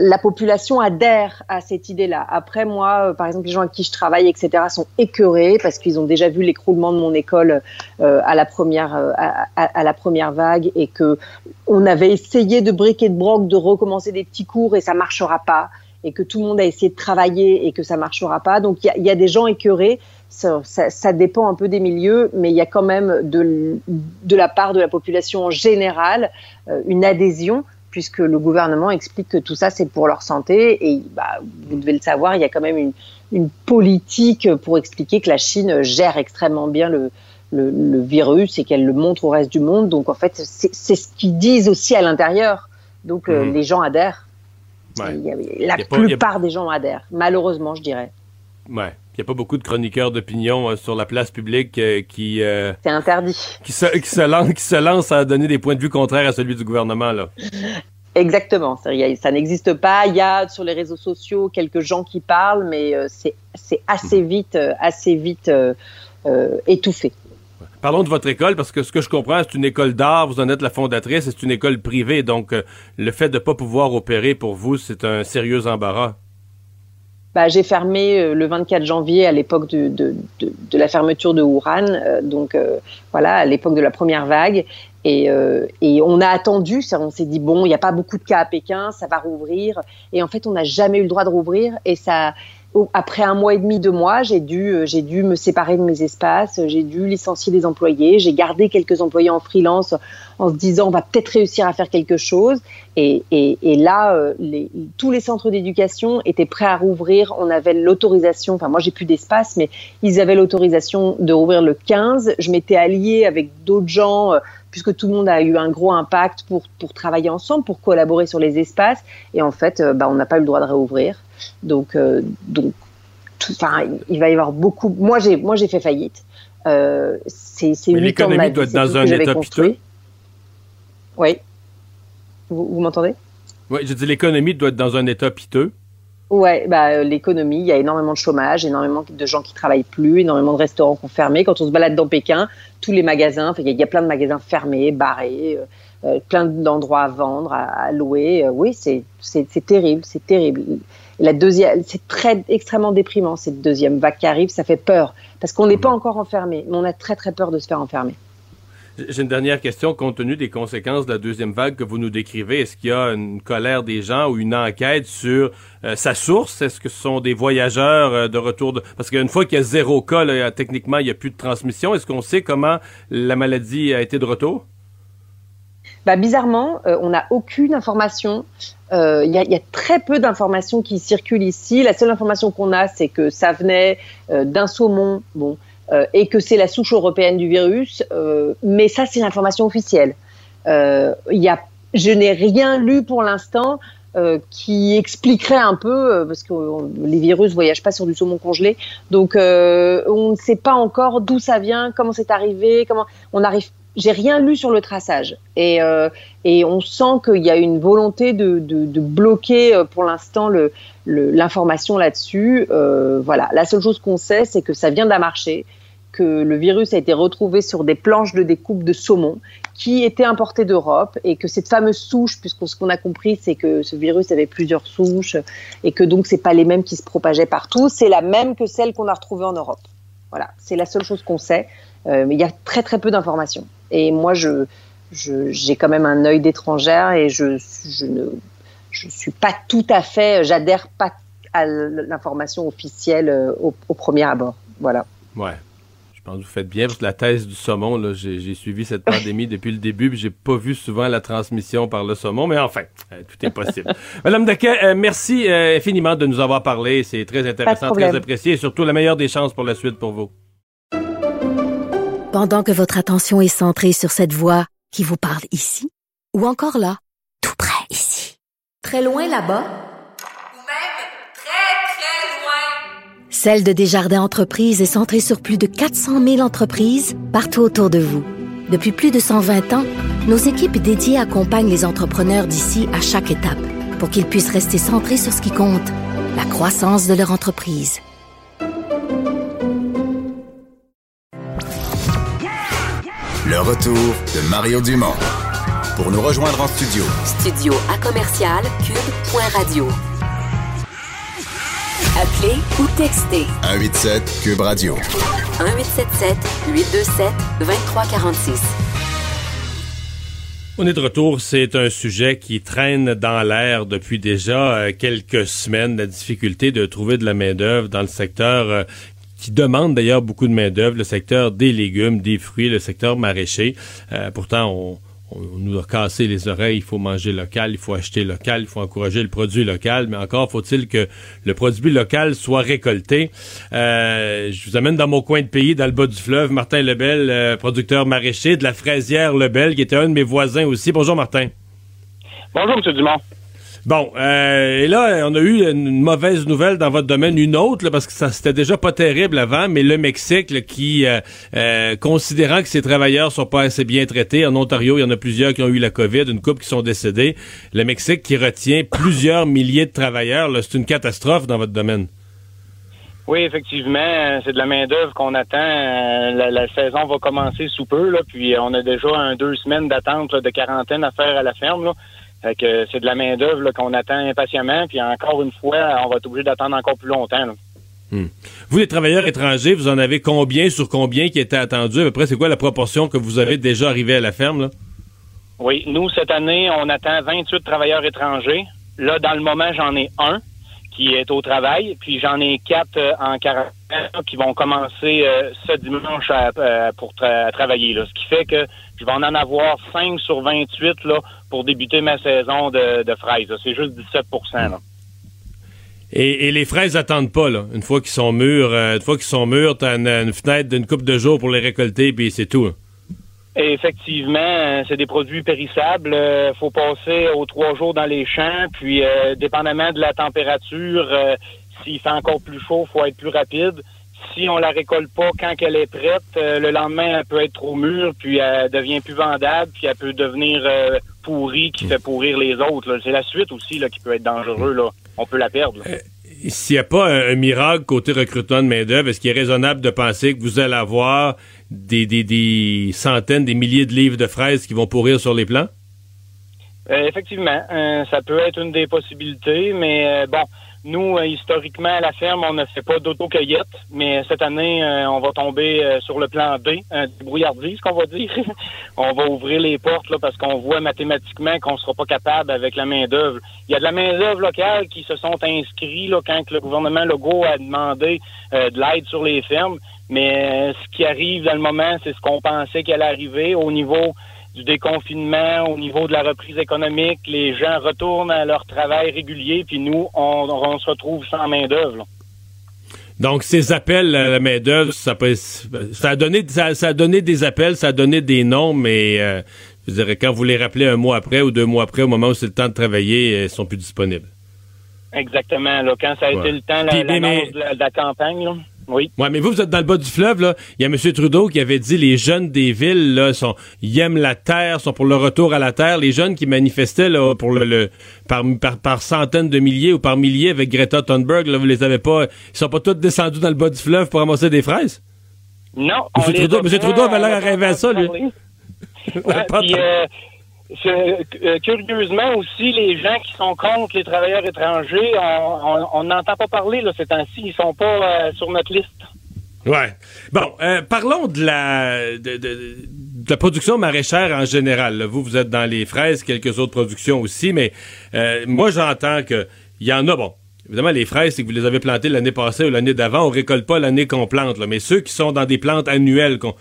la population adhère à cette idée-là. Après, moi, euh, par exemple, les gens avec qui je travaille, etc., sont écœurés parce qu'ils ont déjà vu l'écroulement de mon école euh, à la première euh, à, la première vague et que on avait essayé de briquer de broc de recommencer des petits cours et ça marchera pas et que tout le monde a essayé de travailler et que ça marchera pas. Donc il y a, des gens écœurés. Ça, dépend un peu des milieux, mais il y a quand même de, de la part de la population en général une adhésion puisque le gouvernement explique que tout ça c'est pour leur santé et bah, vous devez le savoir, il y a quand même une, une politique pour expliquer que la Chine gère extrêmement bien le, le, le virus et qu'elle le montre au reste du monde. Donc en fait, c'est ce qu'ils disent aussi à l'intérieur. Donc mmh. euh, les gens adhèrent. Ouais. La plupart pas, a... des gens adhèrent, malheureusement, je dirais. Ouais. Il n'y a pas beaucoup de chroniqueurs d'opinion euh, sur la place publique euh, qui. Euh, C'est interdit. Qui se, qui, se lance, qui se lance à donner des points de vue contraires à celui du gouvernement, là. Exactement. Ça n'existe pas. Il y a sur les réseaux sociaux quelques gens qui parlent, mais c'est assez vite, euh, assez vite étouffé. Parlons de votre école, parce que ce que je comprends, c'est une école d'art, vous en êtes la fondatrice, c'est une école privée, donc le fait de ne pas pouvoir opérer pour vous, c'est un sérieux embarras. Bah, j'ai fermé euh, le 24 janvier à l'époque de, de, de, de, la fermeture de Wuhan, euh, donc euh, voilà, à l'époque de la première vague. Et, euh, et on a attendu, on s'est dit bon, il n'y a pas beaucoup de cas à Pékin, ça va rouvrir. Et en fait, on n'a jamais eu le droit de rouvrir. Et ça, après un mois et demi, deux mois, j'ai dû, j'ai dû me séparer de mes espaces, j'ai dû licencier des employés, j'ai gardé quelques employés en freelance en se disant on va peut-être réussir à faire quelque chose. Et, et, là, euh, tous les centres d'éducation étaient prêts à rouvrir. On avait l'autorisation, enfin moi j'ai plus d'espace, mais ils avaient l'autorisation de rouvrir le 15. Je m'étais alliée avec d'autres gens. Puisque tout le monde a eu un gros impact pour, pour travailler ensemble, pour collaborer sur les espaces. Et en fait, euh, bah, on n'a pas eu le droit de réouvrir. Donc, euh, donc enfin, il va y avoir beaucoup. Moi, j'ai, moi, j'ai fait faillite. Euh, c'est, c'est huit ans de ma vie, doit être dans un état construit. Oui. Vous, vous m'entendez? Oui, je dis l'économie doit être dans un état piteux. Ouais, bah, l'économie, il y a énormément de chômage, énormément de gens qui travaillent plus, énormément de restaurants qui ont fermé. Quand on se balade dans Pékin, tous les magasins, il y, a plein de magasins fermés, barrés, euh, plein d'endroits à vendre, à, louer. oui, c'est terrible, c'est terrible. La deuxième, c'est très extrêmement déprimant cette deuxième vague qui arrive, ça fait peur parce qu'on n'est pas encore enfermé, mais on a très très peur de se faire enfermer. J'ai une dernière question. Compte tenu des conséquences de la deuxième vague que vous nous décrivez, est-ce qu'il y a une colère des gens ou une enquête sur euh, sa source? Est-ce que ce sont des voyageurs euh, de retour. Parce qu'une fois qu'il y a zéro cas, techniquement, il n'y a plus de transmission. Est-ce qu'on sait comment la maladie a été de retour? Bah, bizarrement, euh, on n'a aucune information. Il y, a très peu d'informations qui circulent ici. La seule information qu'on a, c'est que ça venait d'un saumon. Bon, et que c'est la souche européenne du virus, euh, mais ça c'est l'information officielle. Euh, y a, je n'ai rien lu pour l'instant qui expliquerait un peu, parce que les virus voyagent pas sur du saumon congelé, donc on ne sait pas encore d'où ça vient, comment c'est arrivé, comment on arrive j'ai rien lu sur le traçage et, euh, on sent qu'il y a une volonté de, bloquer euh, pour l'instant l'information là-dessus. Euh, voilà, la seule chose qu'on sait, c'est que ça vient d'un marché, que le virus a été retrouvé sur des planches de découpe de saumon qui étaient importées d'Europe et que cette fameuse souche, puisque ce qu'on a compris, c'est que ce virus avait plusieurs souches et que donc c'est pas les mêmes qui se propageaient partout, c'est la même que celle qu'on a retrouvée en Europe. Voilà, c'est la seule chose qu'on sait, euh, mais il y a très très peu d'informations. Et moi, je, j'ai quand même un œil d'étrangère et je, je ne je suis pas tout à fait, j'adhère pas à l'information officielle euh, au, premier abord. Voilà. Ouais. Je pense que vous faites bien parce que la thèse du saumon, j'ai suivi cette pandémie depuis le début, puis j'ai pas vu souvent la transmission par le saumon, mais enfin, euh, tout est possible. Madame Daquet, euh, merci infiniment de nous avoir parlé. C'est très intéressant, très apprécié et surtout la meilleure des chances pour la suite pour vous. Pendant que votre attention est centrée sur cette voix qui vous parle ici, ou encore là, tout près ici, très loin là-bas, ou même très, très loin, Celle de Desjardins Entreprises est centrée sur plus de 400 000 entreprises partout autour de vous. Depuis plus de 120 ans, nos équipes dédiées accompagnent les entrepreneurs d'ici à chaque étape pour qu'ils puissent rester centrés sur ce qui compte, la croissance de leur entreprise. Le retour de Mario Dumont. Pour nous rejoindre en studio. Studio à commercial cube.radio. Appelez ou textez. 187 cube radio. 1877 827 2346. On est de retour. C'est un sujet qui traîne dans l'air depuis déjà euh, quelques semaines. La difficulté de trouver de la main-d'œuvre dans le secteur euh, qui demande d'ailleurs beaucoup de main-d'œuvre, le secteur des légumes, des fruits, le secteur maraîcher. Euh, pourtant, on, nous a cassé les oreilles, il faut manger local, il faut acheter local, il faut encourager le produit local, mais encore faut-il que le produit local soit récolté. Euh, je vous amène dans mon coin de pays, dans le bas du fleuve, Martin Lebel, euh, producteur maraîcher de la fraisière Lebel, qui était un de mes voisins aussi. Bonjour Martin. Bonjour M. Dumont. Bon, euh, et là, on a eu une mauvaise nouvelle dans votre domaine, une autre, parce que ça c'était déjà pas terrible avant, mais le Mexique, qui, euh, euh, considérant que ses travailleurs sont pas assez bien traités, en Ontario, il y en a plusieurs qui ont eu la COVID, une couple qui sont décédés, le Mexique qui retient plusieurs milliers de travailleurs, c'est une catastrophe dans votre domaine. Oui, effectivement, c'est de la main-d'œuvre qu'on attend. La, saison va commencer sous peu, puis on a déjà un, deux semaines d'attente de quarantaine à faire à la ferme. Que c'est de la main-d'œuvre qu'on attend impatiemment, puis encore une fois, on va être obligé d'attendre encore plus longtemps. Hmm. Vous, les travailleurs étrangers, vous en avez combien sur combien qui étaient attendus? À peu près, c'est quoi la proportion que vous avez déjà arrivé à la ferme? Là? Oui, nous, cette année, on attend 28 travailleurs étrangers. Là, dans le moment, j'en ai un qui est au travail, puis j'en ai quatre euh, en quarantaine qui vont commencer euh, ce dimanche euh, pour travailler. Là. Ce qui fait que je vais en avoir 5 sur 28 là, pour débuter ma saison de, fraises. C'est juste 17 là. Et, les fraises n'attendent pas, là. Une fois qu'ils sont mûrs, une fois qu'ils sont mûrs, t'as une, une fenêtre d'une coupe de jours pour les récolter, puis c'est tout. Hein. Effectivement, euh, c'est des produits périssables. Euh, faut passer aux trois jours dans les champs, puis euh, dépendamment de la température, s'il fait encore plus chaud, faut être plus rapide. si on la récolte pas quand elle est prête, euh, le lendemain, elle peut être trop mûre, puis elle devient plus vendable, puis elle peut devenir euh, pourrie, qui fait pourrir les autres. C'est la suite aussi là, qui peut être dangereux. Là. On peut la perdre. S'il n'y a pas un, un miracle côté recrutement de main-d'œuvre, est-ce qu'il est raisonnable de penser que vous allez avoir des, des, des centaines, des milliers de livres de fraises qui vont pourrir sur les plants? Euh, effectivement, euh, ça peut être une des possibilités, mais euh, bon, nous, historiquement, à la ferme, on ne fait pas d'autocueillette, mais cette année, on va tomber sur le plan B, un brouillardise, qu'on va dire. on va ouvrir les portes là, parce qu'on voit mathématiquement qu'on ne sera pas capable avec la main-d'œuvre. Il y a de la main-d'œuvre locale qui se sont inscrits là, quand le gouvernement Legault a demandé de l'aide sur les fermes, mais euh, ce qui arrive dans le moment, c'est ce qu'on pensait qu'elle allait arriver au niveau du déconfinement, au niveau de la reprise économique, les gens retournent à leur travail régulier, puis nous, on, on se retrouve sans main-d'œuvre. Donc, ces appels à la main-d'œuvre, ça, peut- ça, a donné, ça, ça a donné des appels, ça a donné des noms, mais euh, je dirais, quand vous les rappelez un mois après ou deux mois après, au moment où c'est le temps de travailler, euh, ils sont plus disponibles. Exactement. Là, quand ça a Ouais. été le temps, la, mais- l'annonce mais- de, la, de la campagne, là. Oui. Ouais, mais vous, vous êtes dans le bas du fleuve, là. Il y a M. Trudeau qui avait dit les jeunes des villes, là, sont, ils aiment la terre, sont pour le retour à la terre. Les jeunes qui manifestaient, là, pour le, le- par, par, par centaines de milliers ou par milliers avec Greta Thunberg, là, vous les avez pas, ils sont pas tous descendus dans le bas du fleuve pour ramasser des fraises? Non. M. on les Trudeau, a pas- Trudeau avait l'air à rêver à ça, lui. Ouais, puis, euh, euh, curieusement aussi, les gens qui sont contre les travailleurs étrangers, on- n'entend pas parler là, ces temps-ci. Ils sont pas euh, sur notre liste. Ouais. Bon, euh, parlons de la de, la production maraîchère en général. Vous, vous êtes dans les fraises, quelques autres productions aussi, mais moi, j'entends que il y en a, bon, évidemment, les fraises, c'est que vous les avez plantées l'année passée ou l'année d'avant, on récolte pas l'année qu'on plante, mais ceux qui sont dans des plantes annuelles, qu'on-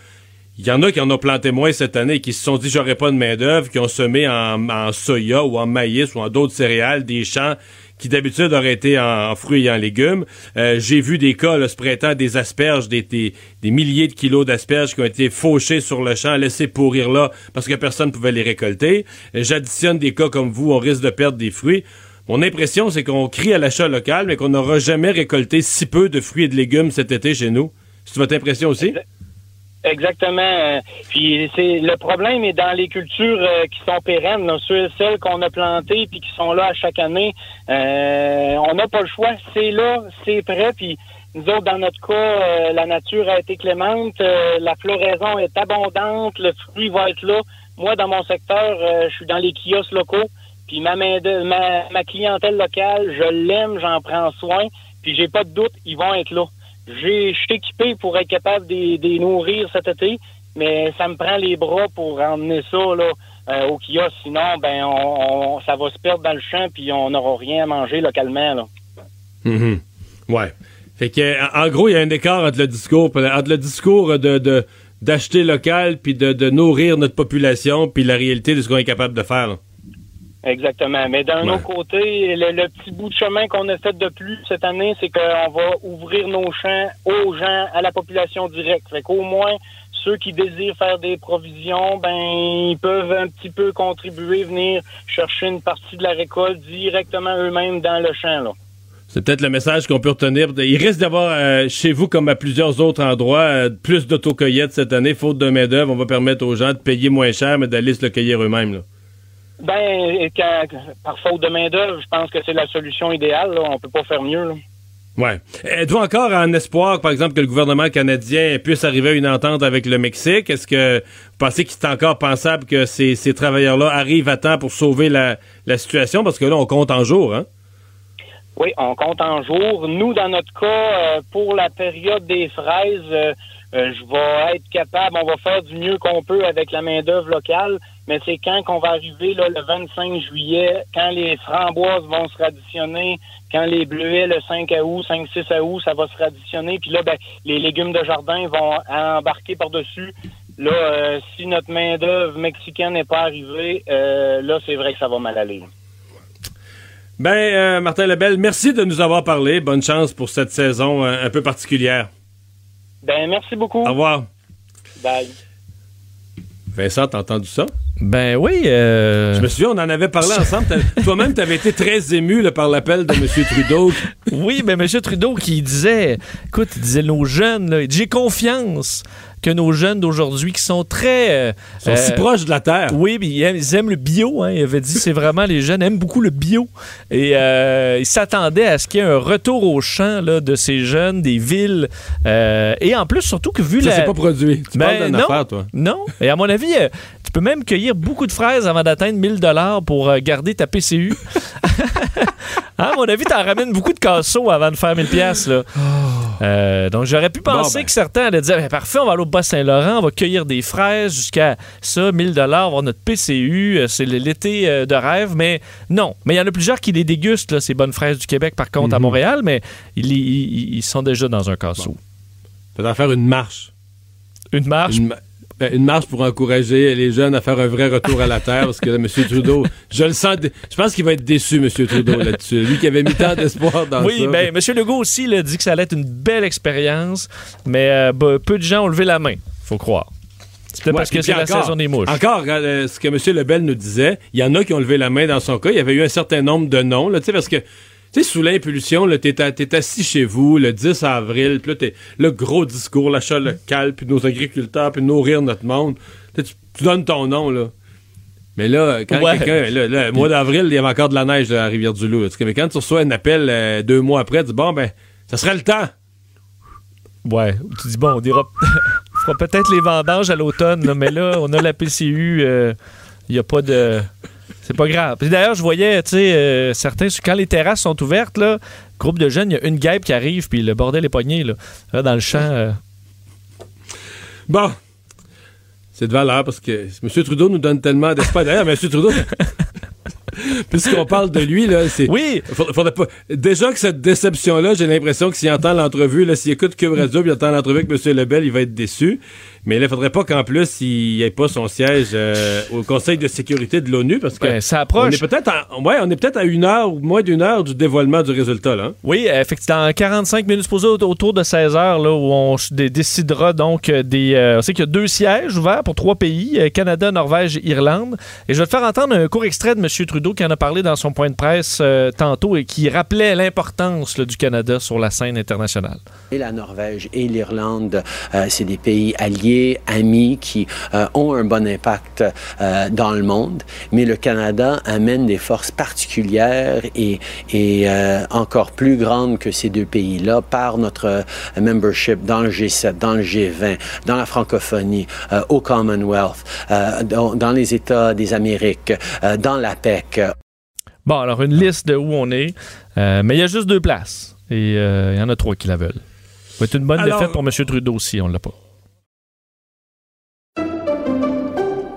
il y en a qui en ont planté moins cette année, qui se sont dit j'aurais pas de main-d'œuvre, qui ont semé en, soya ou en maïs ou en d'autres céréales, des champs qui d'habitude auraient été en, fruits et en légumes. Euh, J'ai vu des cas là, ce printemps, des asperges, des milliers de kilos d'asperges qui ont été fauchés sur le champ, laissés pourrir là parce que personne ne pouvait les récolter. Euh, J'additionne des cas comme vous, on risque de perdre des fruits. Mon impression, c'est qu'on crie à l'achat local, mais qu'on n'aura jamais récolté si peu de fruits et de légumes cet été chez nous. C'est votre impression aussi? Exactement. Puis c'est le problème est dans les cultures euh, qui sont pérennes, là, ceux, celles qu'on a plantées puis qui sont là à chaque année. Euh, on n'a pas le choix. C'est là, c'est prêt. Puis nous autres, dans notre cas, euh, la nature a été clémente, euh, la floraison est abondante, le fruit va être là. Moi, dans mon secteur, euh, je suis dans les kiosques locaux. Puis ma, main de- ma, ma clientèle locale, je l'aime, j'en prends soin. Puis j'ai pas de doute, ils vont être là. J'ai, je suis équipé pour être capable de les nourrir cet été, mais ça me prend les bras pour emmener ça là, euh, au kiosque. Sinon, ben, on, ça va se perdre dans le champ puis on n'aura rien à manger localement. Là. Mhm. Ouais. Fait que, en gros, il y a un écart entre le discours, le discours de, de- d'acheter local puis de, de nourrir notre population puis la réalité de ce qu'on est capable de faire. Exactement. Mais d'un Ouais. autre côté, le, le petit bout de chemin qu'on a fait de plus cette année, c'est qu'on va ouvrir nos champs aux gens, à la population directe. Fait qu'au moins, ceux qui désirent faire des provisions, ben, ils peuvent un petit peu contribuer, venir chercher une partie de la récolte directement eux-mêmes dans le champ, là. C'est peut-être le message qu'on peut retenir. Il risque d'avoir euh, chez vous, comme à plusieurs autres endroits, euh, plus d'autocueillettes cette année, faute de main-d'œuvre. On va permettre aux gens de payer moins cher, mais d'aller se le cueillir eux-mêmes. là. Ben, quand- par faute de main-d'œuvre, je pense que c'est la solution idéale, là. On peut pas faire mieux, là. Ouais. Êtes-vous encore en espoir, par exemple, que le gouvernement canadien puisse arriver à une entente avec le Mexique? Est-ce que vous pensez qu'il est encore pensable que ces, ces travailleurs-là arrivent à temps pour sauver la, la situation? Parce que là, on compte en jours, hein? Oui, on compte en jours. Nous, dans notre cas, euh, pour la période des fraises, euh, euh, je vais être capable, on va faire du mieux qu'on peut avec la main-d'œuvre locale, mais c'est quand qu'on va arriver là, le 25 juillet, quand les framboises vont se radditionner, quand les bleuets le 5 août, 5-6 août, ça va se radditionner, puis là, ben, les légumes de jardin vont embarquer par-dessus. Là, euh, si notre main-d'œuvre mexicaine n'est pas arrivée, euh, là, c'est vrai que ça va mal aller. Ben, euh, Martin Lebel, merci de nous avoir parlé. Bonne chance pour cette saison euh, un peu particulière. Ben, merci beaucoup. Au revoir. Bye. Vincent, t'as entendu ça? Ben oui. euh, Je me souviens, on en avait parlé ensemble. Toi-même, tu avais été très ému là, par l'appel de M. Trudeau. Oui, mais M. Trudeau qui disait, écoute, il disait nos jeunes, j'ai confiance que nos jeunes d'aujourd'hui qui sont très... euh, Ils sont si proches de la Terre. Oui, mais ils aiment, ils aiment le bio. Hein, il avait dit, c'est vraiment, les jeunes aiment beaucoup le bio. Et euh, il s'attendait à ce qu'il y ait un retour au champ là, de ces jeunes, des villes. euh, et en plus, surtout que vu Ça la... s'est pas produit. Tu Ben, parles non. affaire, toi. Non. Et à mon avis, euh, tu peux même cueillir beaucoup de fraises avant d'atteindre 1000 dollars pour euh, garder ta PCU. À mon avis, t'en ramènes beaucoup de casseaux avant de faire 1000 pièces là. Euh, donc j'aurais pu penser Bon, ben. que certains allaient dire Ben, parfait, on va aller au Bas-Saint-Laurent, on va cueillir des fraises jusqu'à ça 1000 dollars, avoir notre PCU, euh, c'est l'été euh, de rêve, mais non. Mais il y en a plusieurs qui les dégustent là, ces bonnes fraises du Québec par contre à Mhm. Montréal, mais ils, ils- ils sont déjà dans un casseau. Faudrait faire une marche. Une marche? Une, ma- ben, une marche pour encourager les jeunes à faire un vrai retour à la Terre, parce que là, M. Trudeau, je le sens, je pense qu'il va être déçu, M. Trudeau, là-dessus. Lui qui avait mis tant d'espoir dans oui, ça. ben, M. Legault aussi il a dit que ça allait être une belle expérience, mais euh, bah, peu de gens ont levé la main, faut croire. C'est peut-être Ouais, parce que c'est la saison des mouches. Encore, euh, ce que M. Lebel nous disait, il y en a qui ont levé la main dans son cas. Il y avait eu un certain nombre de noms, là, tu sais, parce que, tu sais, sous l'impulsion, t'es, assis chez vous le 10 avril, puis là, t'es, le gros discours, l'achat local, puis nos agriculteurs, puis nourrir notre monde. Tu, donnes ton nom, là. Mais là, quand Ouais. quelqu'un, le mois d'avril, il y avait encore de la neige à Rivière-du-Loup. Mais quand tu reçois un appel euh, deux mois après, tu dis, bon, ben, ça serait le temps. Ouais, tu dis, bon, on dira. on fera peut-être les vendanges à l'automne, mais là, on a la PCU, il n'y a pas de. C'est pas grave. Puis D'ailleurs, je voyais, tu sais, euh, certains, quand les terrasses sont ouvertes, là, groupe de jeunes, il y a une guêpe qui arrive, puis le bordel est pogné, là, Là, dans le champ. euh, Bon. C'est de valeur parce que M. Trudeau nous donne tellement d'espoir. D'ailleurs, M. Trudeau, puisqu'on parle de lui, là, c'est. Oui. Faudrait, faudrait pas. Déjà que cette déception-là, j'ai l'impression que s'il entend l'entrevue, s'il écoute Cube Radio puis il entend l'entrevue avec M. Lebel, il va être déçu. Mais là, il faudrait pas qu'en plus, il n'ait pas son siège euh, au Conseil de sécurité de l'ONU parce que. Ben, ça approche. On est peut-être à, ouais, on est peut-être à une heure ou moins d'une heure du dévoilement du résultat, là. hein. Oui, effectivement, dans 45 minutes, supposé au- autour de 16 heures, là, où on décidera donc euh, des. euh, on sait qu'il y a deux sièges ouverts pour trois pays euh, Canada, Norvège et Irlande. Et je vais te faire entendre un court extrait de M. Trudeau qui en a parlé dans son point de presse euh, tantôt et qui rappelait l'importance du Canada sur la scène internationale. Et la Norvège et l'Irlande, euh, c'est des pays alliés, amis, qui euh, ont un bon impact euh, dans le monde, mais le Canada amène des forces particulières et, et euh, encore plus grandes que ces deux pays-là par notre euh, membership dans le G7, dans le G20, dans la francophonie, euh, au Commonwealth, euh, dans, dans les États des Amériques, euh, dans l'APEC. Bon, alors une liste de où on est, euh, mais il y a juste deux places. Et euh, il y en a trois qui la veulent. Être une bonne Alors- défaite pour M. Trudeau si on l'a pas.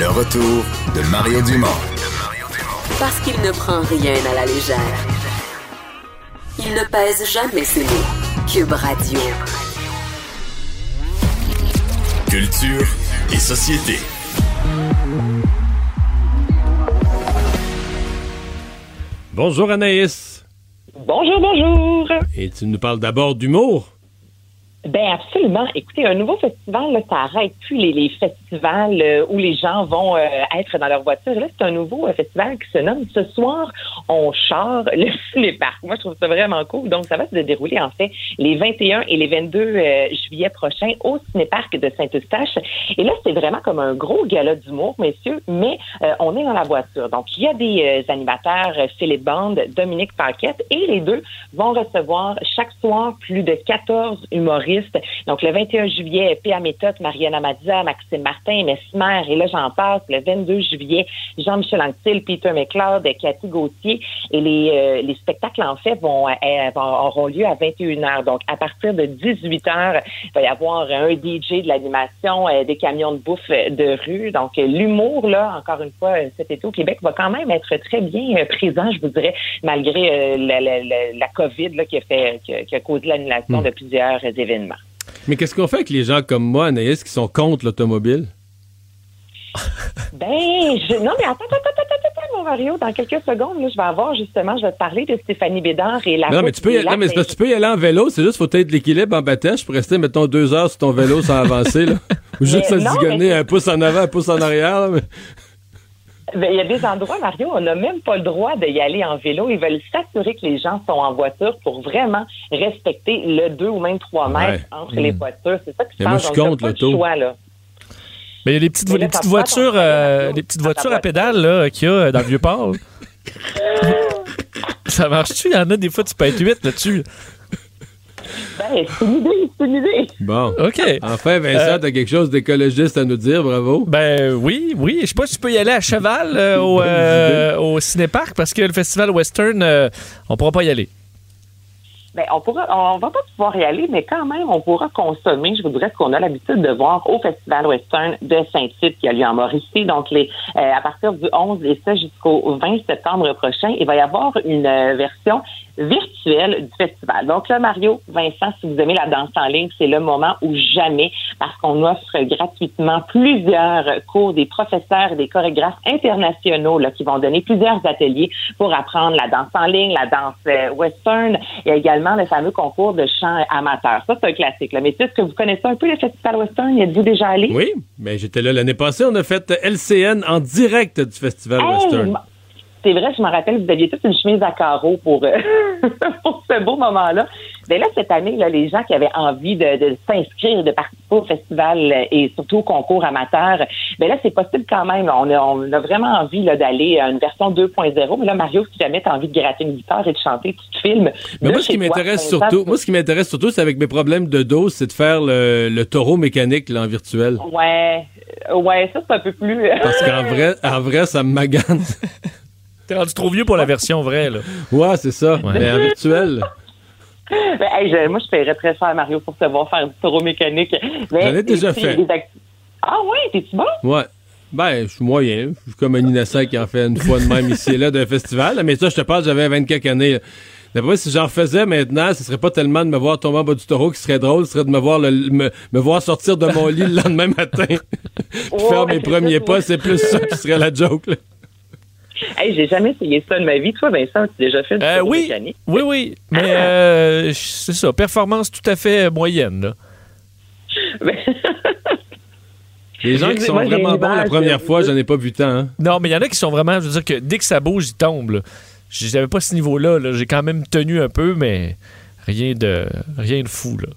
Le retour de Mario Dumont. Parce qu'il ne prend rien à la légère. Il ne pèse jamais ses mots. Cube Radio. Culture et société. Bonjour Anaïs. Bonjour, bonjour. Et tu nous parles d'abord d'humour. Ben absolument. Écoutez, un nouveau festival, là, ça arrête plus les, les festivals euh, où les gens vont euh, être dans leur voiture. Là, c'est un nouveau euh, festival qui se nomme Ce soir, on char le cinéparc. Moi, je trouve ça vraiment cool. Donc, ça va se dérouler en fait les 21 et les 22 euh, juillet prochains au cinéparc de Saint-Eustache. Et là, c'est vraiment comme un gros gala d'humour, messieurs, mais on est dans la voiture. Donc, il y a des animateurs, Philippe Bande, Dominique Paquette, et les deux vont recevoir chaque soir plus de 14 humoristes Donc, le 21 juillet, P.A. Méthode, Mariana Mazza, Maxime Martin, Mesmer, et là, j'en passe. Le 22 juillet, Jean-Michel Anctil, Peter McLeod, Cathy Gauthier. Et les, euh, les spectacles, en fait, vont, euh, vont, auront lieu à 21h. Donc, à partir de 18h, il va y avoir un DJ de l'animation, euh, des camions de bouffe de rue. Donc, l'humour, là, encore une fois, cet été au Québec, va quand même être très bien présent, je vous dirais, malgré la, la, la, la, COVID là, qui, a fait, qui, a, qui a causé l'annulation Hmm. de plusieurs événements. Mais qu'est-ce qu'on fait avec les gens comme moi, Anaïs, qui sont contre l'automobile? Ben, je... non, mais attends, attends, attends, attends, attends, mon Mario. Dans quelques secondes, là, je vais avoir justement, je vais te parler de Stéphanie Bédard et la. Non, mais tu peux, y, non, mais parce que tu peux y aller en vélo, c'est juste faut être l'équilibre en batèche pour rester, mettons, deux heures sur ton vélo sans avancer, là. Ou juste se zigonner un pouce en avant, un pouce en arrière, là, mais- Ben, il y a des endroits, Mario, on n'a même pas le droit d'y aller en vélo. Ils veulent s'assurer que les gens sont en voiture pour vraiment respecter le 2 ou même 3 mètres Ouais. entre les voitures. C'est ça qui se Mais moi, passe. je pas l'auto. de choix, là. Mais il y a les petites, les petites voitures, ton euh, les petites voitures à pédales qu'il y a dans le Vieux-Port. Ça marche-tu? Il y en a des fois, tu peux être 8 là-dessus. Ben, c'est une idée, c'est une idée. Bon. OK. Enfin, Vincent, Euh, t'as quelque chose d'écologiste à nous dire, bravo. Ben oui, oui. Je sais pas si tu peux y aller à cheval euh, au, euh, au cinéparc parce que le festival western, euh, on pourra pas y aller. Ben, on pourra, on va pas pouvoir y aller, mais quand même, on pourra consommer. Je vous dirais ce qu'on a l'habitude de voir au Festival Western de Saint-Tite qui a lieu en Mauricie. Donc, les, euh, à partir du 11 et ça jusqu'au 20 septembre prochain, il va y avoir une euh, version virtuelle du festival. Donc là, Mario, Vincent, si vous aimez la danse en ligne, c'est le moment ou jamais parce qu'on offre gratuitement plusieurs cours des professeurs et des chorégraphes internationaux là, qui vont donner plusieurs ateliers pour apprendre la danse en ligne, la danse euh, western et également le fameux concours de chant amateur. Ça, c'est un classique. Là. Mais est-ce que vous connaissez un peu le festival western? Y êtes-vous déjà allé? Oui, mais j'étais là l'année passée, on a fait LCN en direct du Festival Hey, Western. C'est vrai, je me rappelle, vous aviez toute une chemise à carreaux pour, euh, pour ce beau moment-là. Mais là, cette année, là, les gens qui avaient envie de, de s'inscrire, de participer au festival euh, et surtout au concours amateur, ben là, c'est possible quand même. On a, on a vraiment envie d'aller à une version 2.0. Mais là, Mario, si jamais tu as envie de gratter une guitare et de chanter, tu te filmes. Mais moi, ce qui m'intéresse surtout, moi, ce qui m'intéresse surtout, c'est avec mes problèmes de dos, c'est de faire le, le taureau mécanique là, en virtuel. Ouais, euh, ouais, ça, c'est un peu plus... Parce qu'en vrai, en vrai, ça me magane. T'es rendu trop vieux pour la version vraie, là. Ouais, c'est ça. Mais en virtuel. Ben, hey, je- moi, je paierais très cher, Mario, pour te voir faire du taureau mécanique. J'en ai déjà fait. Ah ouais, t'es-tu bon? Ouais. Ben, je suis moyen. Je suis comme un innocent qui en fait une fois de même ici et là d'un festival. Mais ça, je te parle, j'avais 24 années. D'après si j'en refaisais maintenant, ce serait pas tellement de me voir tomber en bas du taureau qui serait drôle, ce serait de me voir le, me, me voir sortir de mon lit le lendemain matin puis faire Ouais, mes premiers pas. ouais. C'est plus ça qui serait la joke. là. Hey, j'ai jamais essayé ça de ma vie. Toi, Vincent, tu as déjà fait du Euh, oui, mécanique? oui, oui. Mais euh, c'est ça, performance tout à fait moyenne. Là. Les gens qui sont Moi, vraiment bons la première fois, j'en ai pas vu tant. hein. Non, mais il y en a qui sont vraiment, je veux dire que dès que ça bouge, ils tombent. J'avais pas ce niveau-là. là. J'ai quand même tenu un peu, mais rien de rien de fou. Là.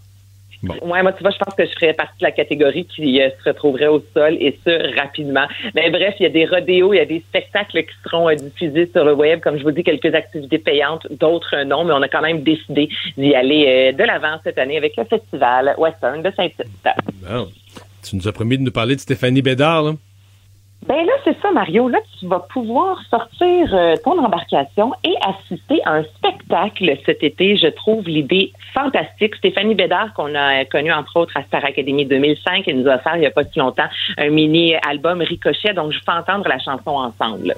Ouais, moi, tu vois, je pense que je ferais partie de la catégorie qui euh, se retrouverait au sol et ce, rapidement. Mais bref, il y a des rodéos, il y a des spectacles qui seront euh, diffusés sur le web. Comme je vous dis, quelques activités payantes, d'autres euh, non, mais on a quand même décidé d'y aller de l'avant cette année avec le festival Western de Saint-Tite. Bon. Tu nous as promis de nous parler de Stéphanie Bédard. Là? Ben là, c'est ça, Mario. Là, tu vas pouvoir sortir euh, ton embarcation et assister à un spectacle cet été. Je trouve l'idée fantastique. Stéphanie Bédard, qu'on a connue entre autres à Star Academy 2005, elle nous a offert il n'y a pas si longtemps un mini-album Ricochet. Donc, je fais entendre la chanson ensemble.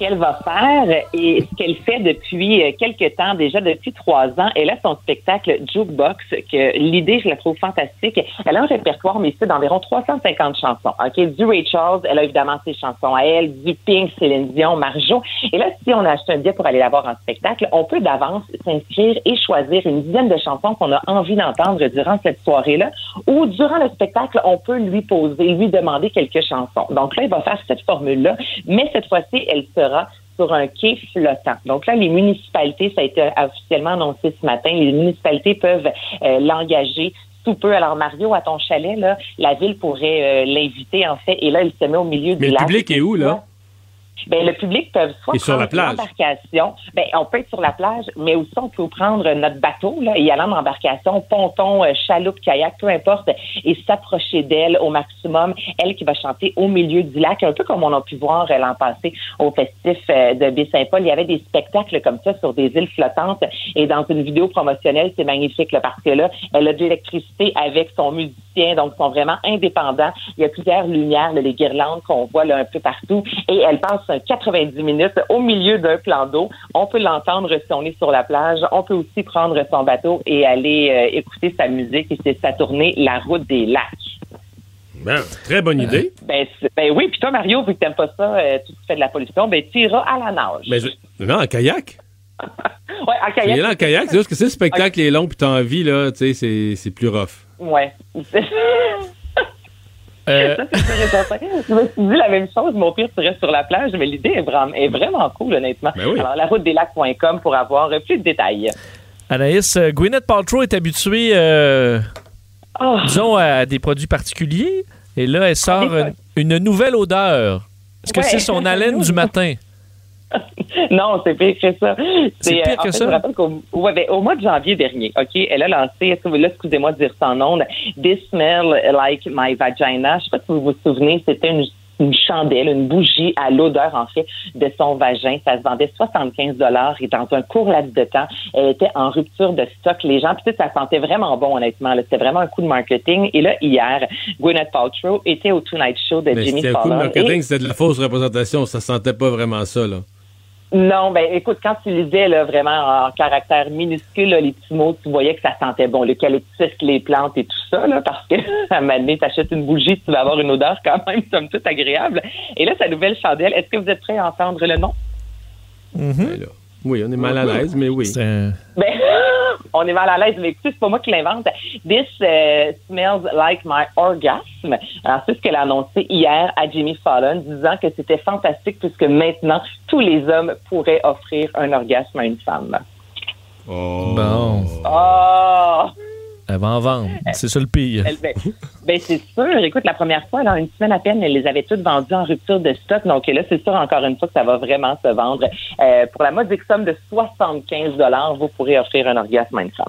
Qu'elle va faire et ce qu'elle fait depuis euh, quelques temps, déjà depuis trois ans, elle a son spectacle Jukebox, que l'idée, je la trouve fantastique. Elle a un répertoire, mais c'est d'environ 350 chansons. OK, du Ray Charles, elle a évidemment ses chansons à elle, du Pink, Céline Dion, Marjo. Et là, si on a acheté un billet pour aller la voir en spectacle, on peut d'avance s'inscrire et choisir une dizaine de chansons qu'on a envie d'entendre durant cette soirée-là. Ou durant le spectacle, on peut lui poser, lui demander quelques chansons. Donc là, il va faire cette formule-là, mais cette fois-ci, elle sera sur un quai flottant. Donc là, les municipalités, ça a été officiellement annoncé ce matin, les municipalités peuvent euh, l'engager sous peu. Alors Mario, à ton chalet, là, la ville pourrait euh, l'inviter en fait, et là, il se met au milieu du Mais le lac. public est où, là? Ben, le public peut soit Et sur la prendre plage. l'embarcation. Ben, on peut être sur la plage, mais aussi on peut prendre notre bateau là, et aller en embarcation, ponton, euh, chaloupe, kayak, peu importe, et s'approcher d'elle au maximum. Elle qui va chanter au milieu du lac, un peu comme on a pu voir euh, l'an passé au festif euh, de Baie-Saint-Paul. Il y avait des spectacles comme ça sur des îles flottantes. Et dans une vidéo promotionnelle, c'est magnifique là, parce que là, elle a de l'électricité avec son musicien, donc ils sont vraiment indépendants. Il y a plusieurs lumières, là, les guirlandes qu'on voit là, un peu partout. Et elle passe 90 minutes au milieu d'un plan d'eau. On peut l'entendre si on est sur la plage. On peut aussi prendre son bateau et aller euh, écouter sa musique et c'est sa tournée La route des lacs. Ben, très bonne idée. Ben, c'est- ben oui, puis toi, Mario, vu que t'aimes pas ça, euh, tout ce qui fait de la pollution, ben tu iras à la nage. Mais je- non, en kayak. Ouais, en Tu kayak. là en kayak, c'est juste que si le spectacle est long puis t'as envie, là, tu sais, c'est- c'est plus rough. Ouais. Euh, Ça, c'est. Je me suis dit la même chose, mon pire, tu restes sur la plage, mais l'idée est vraiment, est vraiment cool, honnêtement. Ben oui. Alors, la route des lacs.com pour avoir plus de détails. Anaïs, euh, Gwyneth Paltrow est habituée, euh, Oh. disons, à des produits particuliers. Et là, elle sort une, une nouvelle odeur. Est-ce que Ouais. c'est son haleine du matin? Non, c'est pire que ça. C'est euh, pire en que fait, ça? Je me rappelle qu'au ouais, ben, au mois de janvier dernier, OK, elle a lancé, est-ce que vous- là, excusez-moi de dire en ondes, This Smell Like My Vagina. Je sais pas si vous vous souvenez, c'était une, une chandelle, une bougie à l'odeur, en fait, de son vagin. Ça se vendait 75 et dans un court laps de temps, elle était en rupture de stock. Les gens, sais, ça sentait vraiment bon, honnêtement. C'était vraiment un coup de marketing. Et là, hier, Gwyneth Paltrow était au Tonight Show de Mais Jimmy c'était un coup de Fallon. marketing, Et- c'était de la fausse représentation. Ça sentait pas vraiment ça, là. Non, ben écoute, quand tu lisais là, vraiment en caractère minuscule là, les petits mots, tu voyais que ça sentait bon, l'eucalyptus, les plantes et tout ça, là, parce que à un moment donné, t'achètes une bougie, tu vas avoir une odeur quand même, somme toute agréable. Et là, sa nouvelle chandelle, est-ce que vous êtes prêts à entendre le nom? Ben là, Oui, on est mal à l'aise, mais oui. Ben, on est mal à l'aise, mais écoutez, c'est pas moi qui l'invente. This euh, smells like my orgasm. Alors, c'est ce qu'elle a annoncé hier à Jimmy Fallon, disant que c'était fantastique puisque maintenant, tous les hommes pourraient offrir un orgasme à une femme. Bon. Oh! Elle va en vendre. C'est ça le pire. Ben, ben, c'est sûr. Écoute, la première fois, dans une semaine à peine, elle les avait toutes vendues en rupture de stock. Donc là, c'est sûr, encore une fois, que ça va vraiment se vendre. Euh, pour la modique somme de 75 vous pourrez offrir un orgasme à une femme.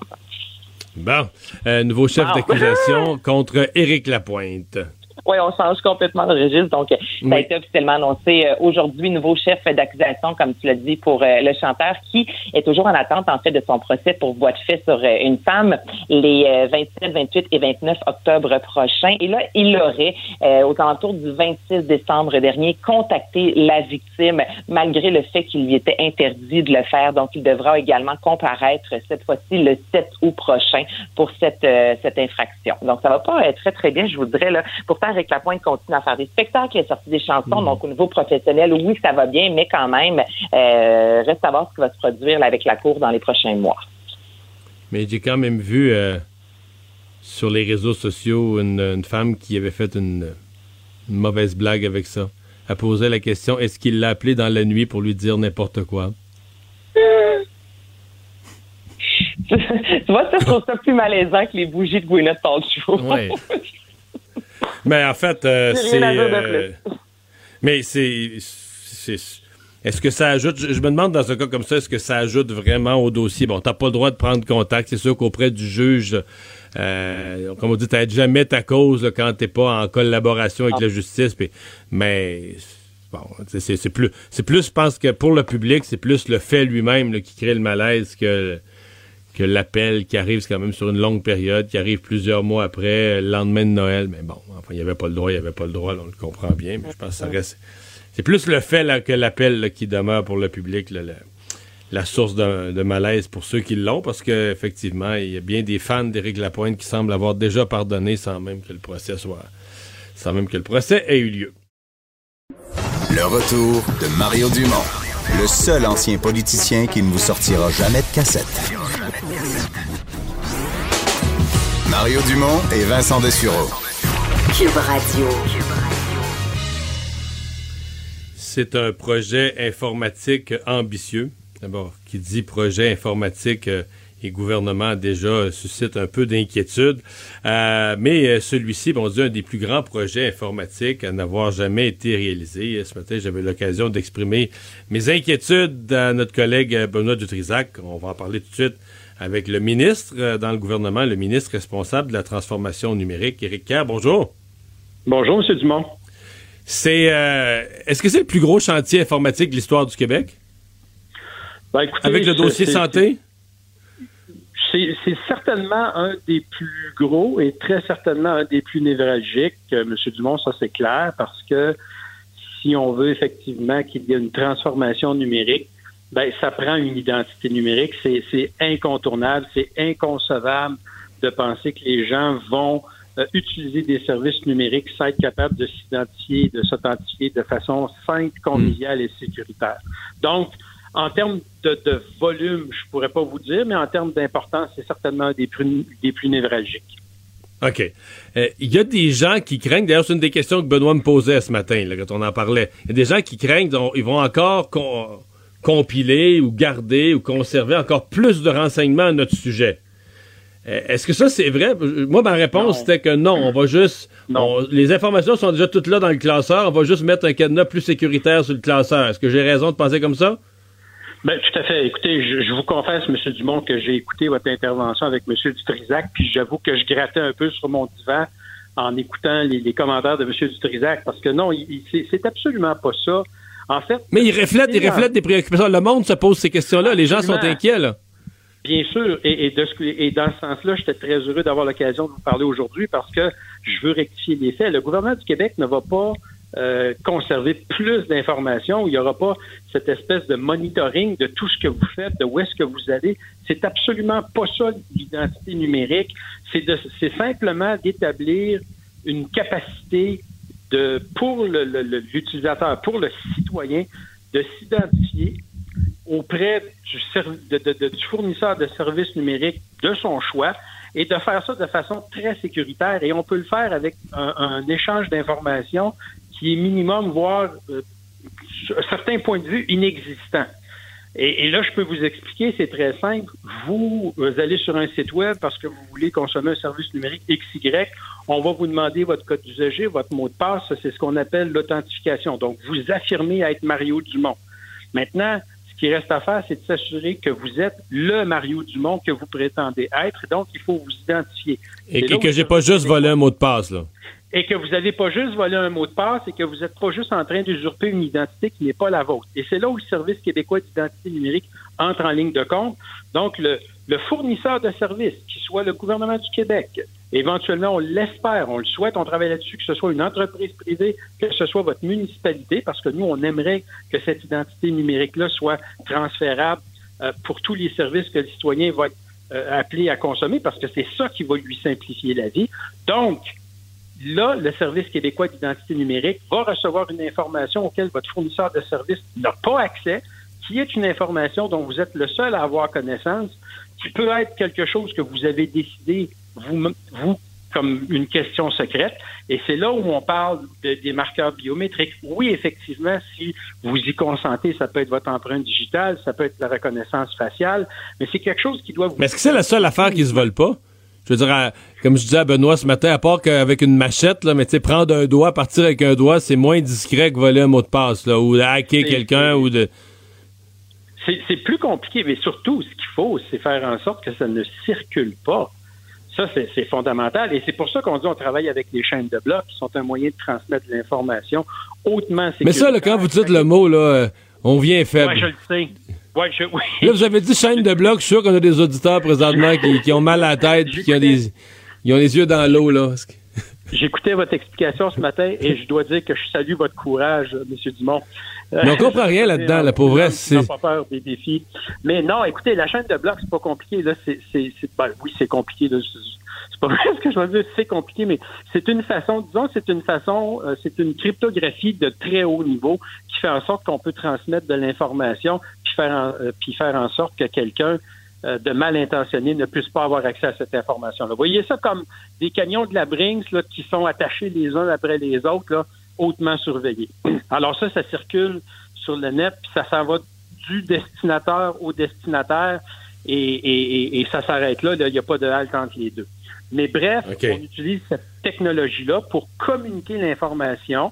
Bon. Euh, nouveau chef Wow. d'accusation contre Éric Lapointe. Oui, on change complètement de registre. Donc, euh, ça a été officiellement annoncé euh, aujourd'hui, nouveau chef d'accusation, comme tu l'as dit, pour euh, le chanteur qui est toujours en attente, en fait, de son procès pour voie de fait sur une femme les euh, 27, 28 et 29 octobre prochains. Et là, il aurait, euh, aux alentours du 26 décembre dernier, contacté la victime, malgré le fait qu'il lui était interdit de le faire. Donc, il devra également comparaître cette fois-ci le 7 août prochain pour cette, euh, cette infraction. Donc, ça va pas euh, très, très bien, je vous dirais. Là. Pourtant, Eric Lapointe continue à faire des spectacles, il a sorti des chansons, donc au niveau professionnel, oui, ça va bien, mais quand même, euh, reste à voir ce qui va se produire là, avec la Cour dans les prochains mois. Mais j'ai quand même vu euh, sur les réseaux sociaux une, une femme qui avait fait une, une mauvaise blague avec ça. Elle posait la question est-ce qu'il l'a appelé dans la nuit pour lui dire n'importe quoi? Tu vois, ça, je trouve ça plus malaisant que les bougies de Gwyneth Paltrow. Ouais. Mais en fait, euh, c'est. euh, mais c'est. Est-ce que ça ajoute. Je, me demande dans un cas comme ça, est-ce que ça ajoute vraiment au dossier? Bon, t'as pas le droit de prendre contact. C'est sûr qu'auprès du juge, euh, comme on dit, t'aides jamais ta cause là, quand t'es pas en collaboration avec la justice. mais. Bon, c'est- plus, c'est plus, je pense que pour le public, c'est plus le fait lui-même qui crée le malaise que, que l'appel qui arrive, c'est quand même sur une longue période, qui arrive plusieurs mois après, le lendemain de Noël. Mais bon, enfin, il n'y avait pas le droit, il n'y avait pas le droit, on le comprend bien, mais je pense que ça reste. C'est plus le fait que l'appel qui demeure pour le public, la source de, de malaise pour ceux qui l'ont, parce qu'effectivement, il y a bien des fans d'Éric Lapointe qui semblent avoir déjà pardonné sans même que le procès soit. sans même que le procès ait eu lieu. Le retour de Mario Dumont, le seul ancien politicien qui ne vous sortira jamais de cassette. Mario Dumont et Vincent Dessureau. Cube Radio. C'est un projet informatique ambitieux. D'abord, qui dit projet informatique euh, et gouvernement déjà suscite un peu d'inquiétude. Euh, mais euh, celui-ci, bon, on dit un des plus grands projets informatiques à n'avoir jamais été réalisé. Ce matin, j'avais l'occasion d'exprimer mes inquiétudes à notre collègue Benoît Dutrisac. On va en parler tout de suite avec le ministre dans le gouvernement, le ministre responsable de la transformation numérique, Éric Kerr. Bonjour. Bonjour, M. Dumont. C'est, est-ce que c'est le plus gros chantier informatique de l'histoire du Québec? Ben, écoutez, Avec le dossier santé? C'est c'est certainement un des plus gros et très certainement un des plus névralgiques, euh, M. Dumont, ça c'est clair, parce que si on veut effectivement qu'il y ait une transformation numérique, ben ça prend une identité numérique. C'est incontournable, c'est inconcevable de penser que les gens vont euh, utiliser des services numériques sans être capables de s'identifier, de s'authentifier de façon simple, conviviale et sécuritaire. Donc, en termes de, de volume, je pourrais pas vous dire, mais en termes d'importance, c'est certainement un des plus, des plus névralgiques. OK. Euh, Il y a des gens qui craignent, d'ailleurs, c'est une des questions que Benoît me posait ce matin, là, quand on en parlait. Il y a des gens qui craignent, donc, ils vont encore con- compiler ou garder ou conserver encore plus de renseignements à notre sujet. Euh, Est-ce que ça, c'est vrai? Moi, ma réponse, c'était que non, on va juste... on- les informations sont déjà toutes là dans le classeur, on va juste mettre un cadenas plus sécuritaire sur le classeur. Est-ce que j'ai raison de penser comme ça? Ben, tout à fait. Écoutez, je, je vous confesse, M. Dumont, que j'ai écouté votre intervention avec M. Dutrisac, puis j'avoue que je grattais un peu sur mon divan en écoutant les, les commentaires de M. Dutrisac, parce que non, c'est absolument pas ça. En fait, Mais il reflète, il reflète des préoccupations. Le monde se pose ces questions-là. Les gens sont inquiets, là. Bien sûr, et, et de ce et dans ce sens-là, j'étais très heureux d'avoir l'occasion de vous parler aujourd'hui parce que je veux rectifier les faits. Le gouvernement du Québec ne va pas euh, conserver plus d'informations. Il n'y aura pas cette espèce de monitoring de tout ce que vous faites, de où est-ce que vous allez. C'est absolument pas ça l'identité numérique. C'est de- c'est simplement d'établir une capacité de pour l'utilisateur, pour le citoyen, de s'identifier auprès du, de- du fournisseur de services numériques de son choix et de faire ça de façon très sécuritaire. Et on peut le faire avec un, échange d'informations qui est minimum, voire euh, sur un certain point de vue inexistant. Et, là, je peux vous expliquer, c'est très simple. Vous, vous allez sur un site web parce que vous voulez consommer un service numérique XY. On va vous demander votre code d'usager, votre mot de passe. Ça, C'est ce qu'on appelle l'authentification. Donc, vous affirmez être Mario Dumont. Maintenant, ce qui reste à faire, c'est de s'assurer que vous êtes le Mario Dumont que vous prétendez être. Donc, il faut vous identifier. Et, que- que j'ai pas juste volé un mot de passe, là. et que vous n'avez pas juste volé un mot de passe et que vous n'êtes pas juste en train d'usurper une identité qui n'est pas la vôtre. Et c'est là où le Service québécois d'identité numérique entre en ligne de compte. Donc, le, le fournisseur de services, qui soit le gouvernement du Québec, éventuellement, on l'espère, on le souhaite, on travaille là-dessus, que ce soit une entreprise privée, que ce soit votre municipalité, parce que nous, on aimerait que cette identité numérique-là soit transférable euh, pour tous les services que le citoyen va être euh, appelé à consommer, parce que c'est ça qui va lui simplifier la vie. Donc, Là, le Service québécois d'identité numérique va recevoir une information auquel votre fournisseur de services n'a pas accès, qui est une information dont vous êtes le seul à avoir connaissance, qui peut être quelque chose que vous avez décidé, vous, vous comme une question secrète. Et c'est là où on parle de- des marqueurs biométriques. Oui, effectivement, si vous y consentez, ça peut être votre empreinte digitale, ça peut être la reconnaissance faciale, mais c'est quelque chose qui doit vous... Mais est-ce que c'est la seule affaire qui se vole pas? Je veux dire, à- comme je disais à Benoît ce matin, à part qu'avec une machette, là, mais tu sais, prendre un doigt, partir avec un doigt, c'est moins discret que voler un mot de passe, là, ou de hacker quelqu'un, ou de... C'est plus compliqué, mais surtout, ce qu'il faut, c'est faire en sorte que ça ne circule pas. Ça, c'est fondamental. Et c'est pour ça qu'on dit on travaille avec les chaînes de blocs, qui sont un moyen de transmettre de l'information hautement Mais ça, là, quand vous dites le mot, là, euh, on vient faible. Ouais, je le sais. Ouais, je, oui. Là, vous avez dit chaîne de blocs, je suis sûr qu'on a des auditeurs présentement qui, qui ont mal à la tête, puis qui ont des, ils ont les yeux dans l'eau, là. J'écoutais votre explication ce matin et je dois dire que je salue votre courage, M. Dumont. Mais on comprend rien là-dedans, là, pour vrai, c'est- pas peur des défis. Mais non, écoutez, la chaîne de blocs, c'est pas compliqué. Là, c'est, ben, oui, c'est compliqué. Là, c'est, pas vrai ce que je veux dire, c'est compliqué, mais c'est une façon, disons, c'est une façon, euh, c'est une cryptographie de très haut niveau qui fait en sorte qu'on peut transmettre de l'information puis faire en, euh, puis faire en sorte que quelqu'un euh, de mal intentionné ne puisse pas avoir accès à cette information-là. Vous voyez ça comme des camions de la Brinks là, qui sont attachés les uns après les autres. Là. Hautement surveillés. Alors ça, ça circule sur le net, puis ça s'en va du destinateur au destinataire, et, et, et, ça s'arrête là. Il n'y a pas de halte entre les deux. Mais bref, on utilise cette technologie-là pour communiquer l'information.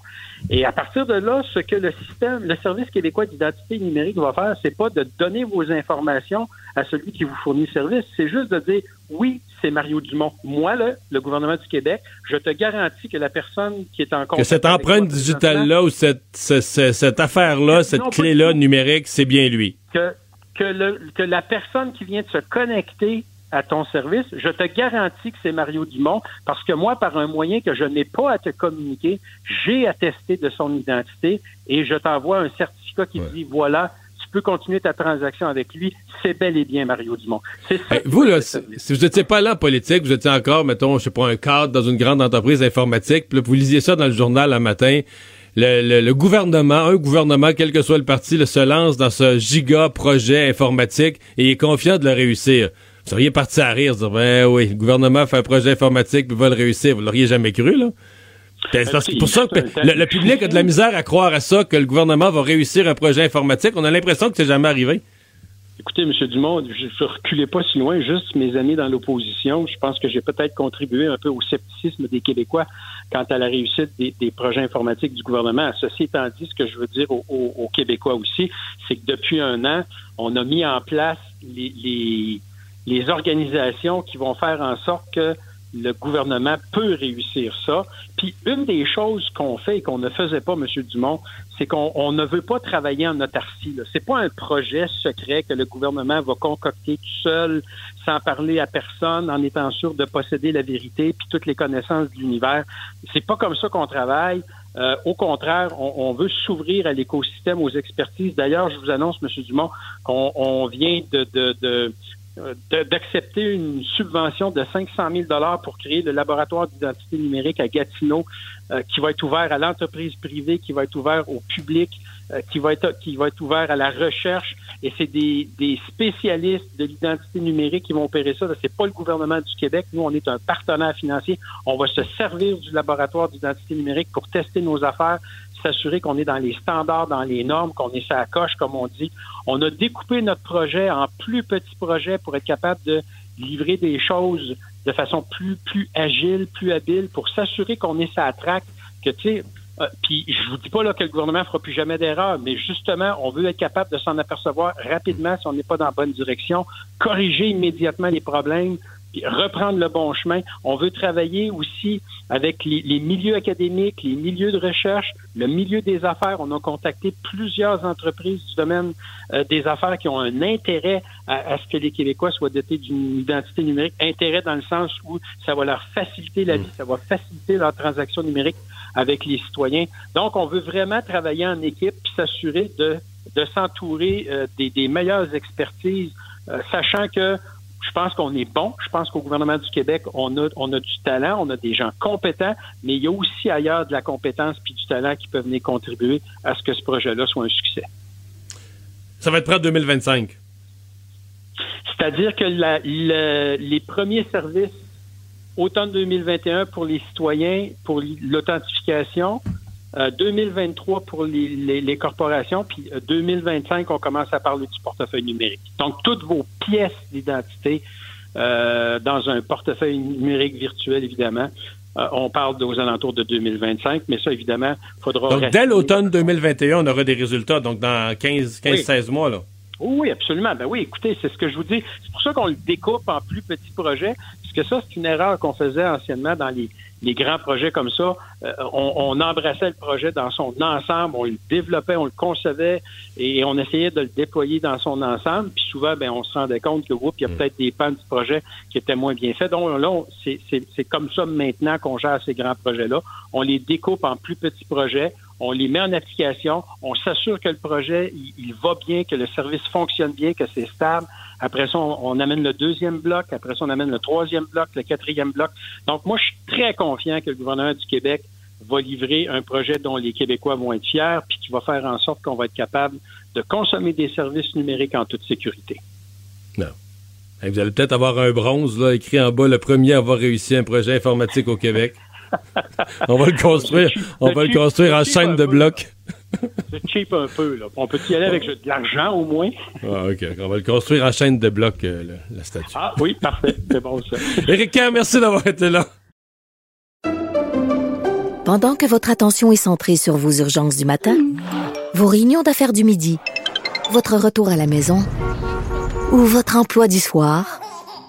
Et à partir de là, ce que le système, le service québécois d'identité numérique va faire, c'est pas de donner vos informations à celui qui vous fournit le service, c'est juste de dire oui, c'est Mario Dumont. Moi, là, le gouvernement du Québec, je te garantis que la personne qui est en contact Que cette empreinte digitale-là ou cette, cette, affaire-là, cette clé-là numérique, c'est bien lui. Que, que, le, que la personne qui vient de se connecter à ton service, je te garantis que c'est Mario Dumont parce que moi, par un moyen que je n'ai pas à te communiquer, j'ai attesté de son identité et je t'envoie un certificat qui dit voilà, tu peux continuer ta transaction avec lui. C'est bel et bien Mario Dumont. C'est vous, là, si, vous n'étiez pas là en politique, vous étiez encore, mettons, je sais pas, un cadre dans une grande entreprise informatique, puis vous lisiez ça dans le journal un matin. Le, le, gouvernement, un gouvernement, quel que soit le parti, le, se lance dans ce giga projet informatique et est confiant de le réussir. Vous seriez parti à rire, dire, ben oui, le gouvernement fait un projet informatique puis va le réussir. Vous l'auriez jamais cru, là? Ben, c'est pour ça que le, public a de la misère à croire à ça, que le gouvernement va réussir un projet informatique. On a l'impression que c'est jamais arrivé. Écoutez, M. Dumont, je ne reculais pas si loin, juste mes amis dans l'opposition. Je pense que j'ai peut-être contribué un peu au scepticisme des Québécois quant à la réussite des, projets informatiques du gouvernement. Ceci étant dit, ce que je veux dire aux, Québécois aussi, c'est que depuis un an, on a mis en place les les organisations qui vont faire en sorte que le gouvernement peut réussir ça. Puis une des choses qu'on fait et qu'on ne faisait pas, M. Dumont, c'est qu'on ne veut pas travailler en autarcie. C'est pas un projet secret que le gouvernement va concocter tout seul, sans parler à personne, en étant sûr de posséder la vérité puis toutes les connaissances de l'univers. C'est pas comme ça qu'on travaille. Euh, au contraire, on, veut s'ouvrir à l'écosystème, aux expertises. D'ailleurs, je vous annonce, M. Dumont, qu'on vient de, de euh, d'accepter une subvention de 500 000 dollars pour créer le laboratoire d'identité numérique à Gatineau, euh, qui va être ouvert à l'entreprise privée, qui va être ouvert au public, euh, qui va être qui va être ouvert à la recherche. Et c'est des, des spécialistes de l'identité numérique qui vont opérer ça. C'est pas le gouvernement du Québec. Nous, on est un partenaire financier. On va se servir du laboratoire d'identité numérique pour tester nos affaires, s'assurer qu'on est dans les standards, dans les normes, qu'on est sa coche, comme on dit. On a découpé notre projet en plus petits projets pour être capable de livrer des choses de façon plus, plus agile, plus habile, pour s'assurer qu'on est sa traque, que, tu sais, euh, puis je vous dis pas là que le gouvernement fera plus jamais d'erreur, mais justement, on veut être capable de s'en apercevoir rapidement si on n'est pas dans la bonne direction, corriger immédiatement les problèmes, reprendre le bon chemin. On veut travailler aussi avec les, milieux académiques, les milieux de recherche, le milieu des affaires. On a contacté plusieurs entreprises du domaine euh, des affaires qui ont un intérêt à, ce que les Québécois soient dotés d'une identité numérique. Intérêt dans le sens où ça va leur faciliter la vie, ça va faciliter leurs transactions numériques avec les citoyens. Donc, on veut vraiment travailler en équipe puis s'assurer de, de s'entourer euh, des, des meilleures expertises, euh, sachant que je pense qu'on est bon. Je pense qu'au gouvernement du Québec, on a, on a du talent, on a des gens compétents, mais il y a aussi ailleurs de la compétence puis du talent qui peuvent venir contribuer à ce que ce projet-là soit un succès. Ça va être prêt en 2025. C'est-à-dire que les premiers services automne 2021 pour les citoyens, pour l'authentification, 2023 euh, pour les, corporations, puis 2025, euh, on commence à parler du portefeuille numérique. Donc, toutes vos pièces d'identité euh, dans un portefeuille numérique virtuel, évidemment, on parle aux alentours de 2025, mais ça, évidemment, il faudra... Donc, dès l'automne 2021, on aura des résultats, donc dans 15-16 mois, là. Oui, absolument. Ben oui, écoutez, c'est ce que je vous dis. C'est pour ça qu'on le découpe en plus petits projets, puisque ça, c'est une erreur qu'on faisait anciennement dans les, les grands projets comme ça, euh, on, embrassait le projet dans son ensemble, on le développait, on le concevait et on essayait de le déployer dans son ensemble. Puis souvent, ben, on se rendait compte que, oups, il y a mm. peut-être des pans du projet qui étaient moins bien faits. Donc là, c'est comme ça maintenant qu'on gère ces grands projets-là. On les découpe en plus petits projets on les met en application, on s'assure que le projet, il, va bien, que le service fonctionne bien, que c'est stable. Après ça, on, amène le deuxième bloc. Après ça, on amène le troisième bloc, le quatrième bloc. Donc, moi, je suis très confiant que le gouvernement du Québec va livrer un projet dont les Québécois vont être fiers, puis qui va faire en sorte qu'on va être capable de consommer des services numériques en toute sécurité. Non. Vous allez peut-être avoir un bronze là, écrit en bas, le premier à avoir réussi un projet informatique au Québec. On va le construire. On va le construire en chaîne de blocs. C'est cheap un peu, là. On peut y aller avec de l'argent, au moins. Ah, OK. On va le construire en chaîne de blocs, euh, la statue. Ah, oui, parfait. C'est bon, ça. Éric Kerr, merci d'avoir été là. Pendant que votre attention est centrée sur vos urgences du matin, vos réunions d'affaires du midi, votre retour à la maison ou votre emploi du soir,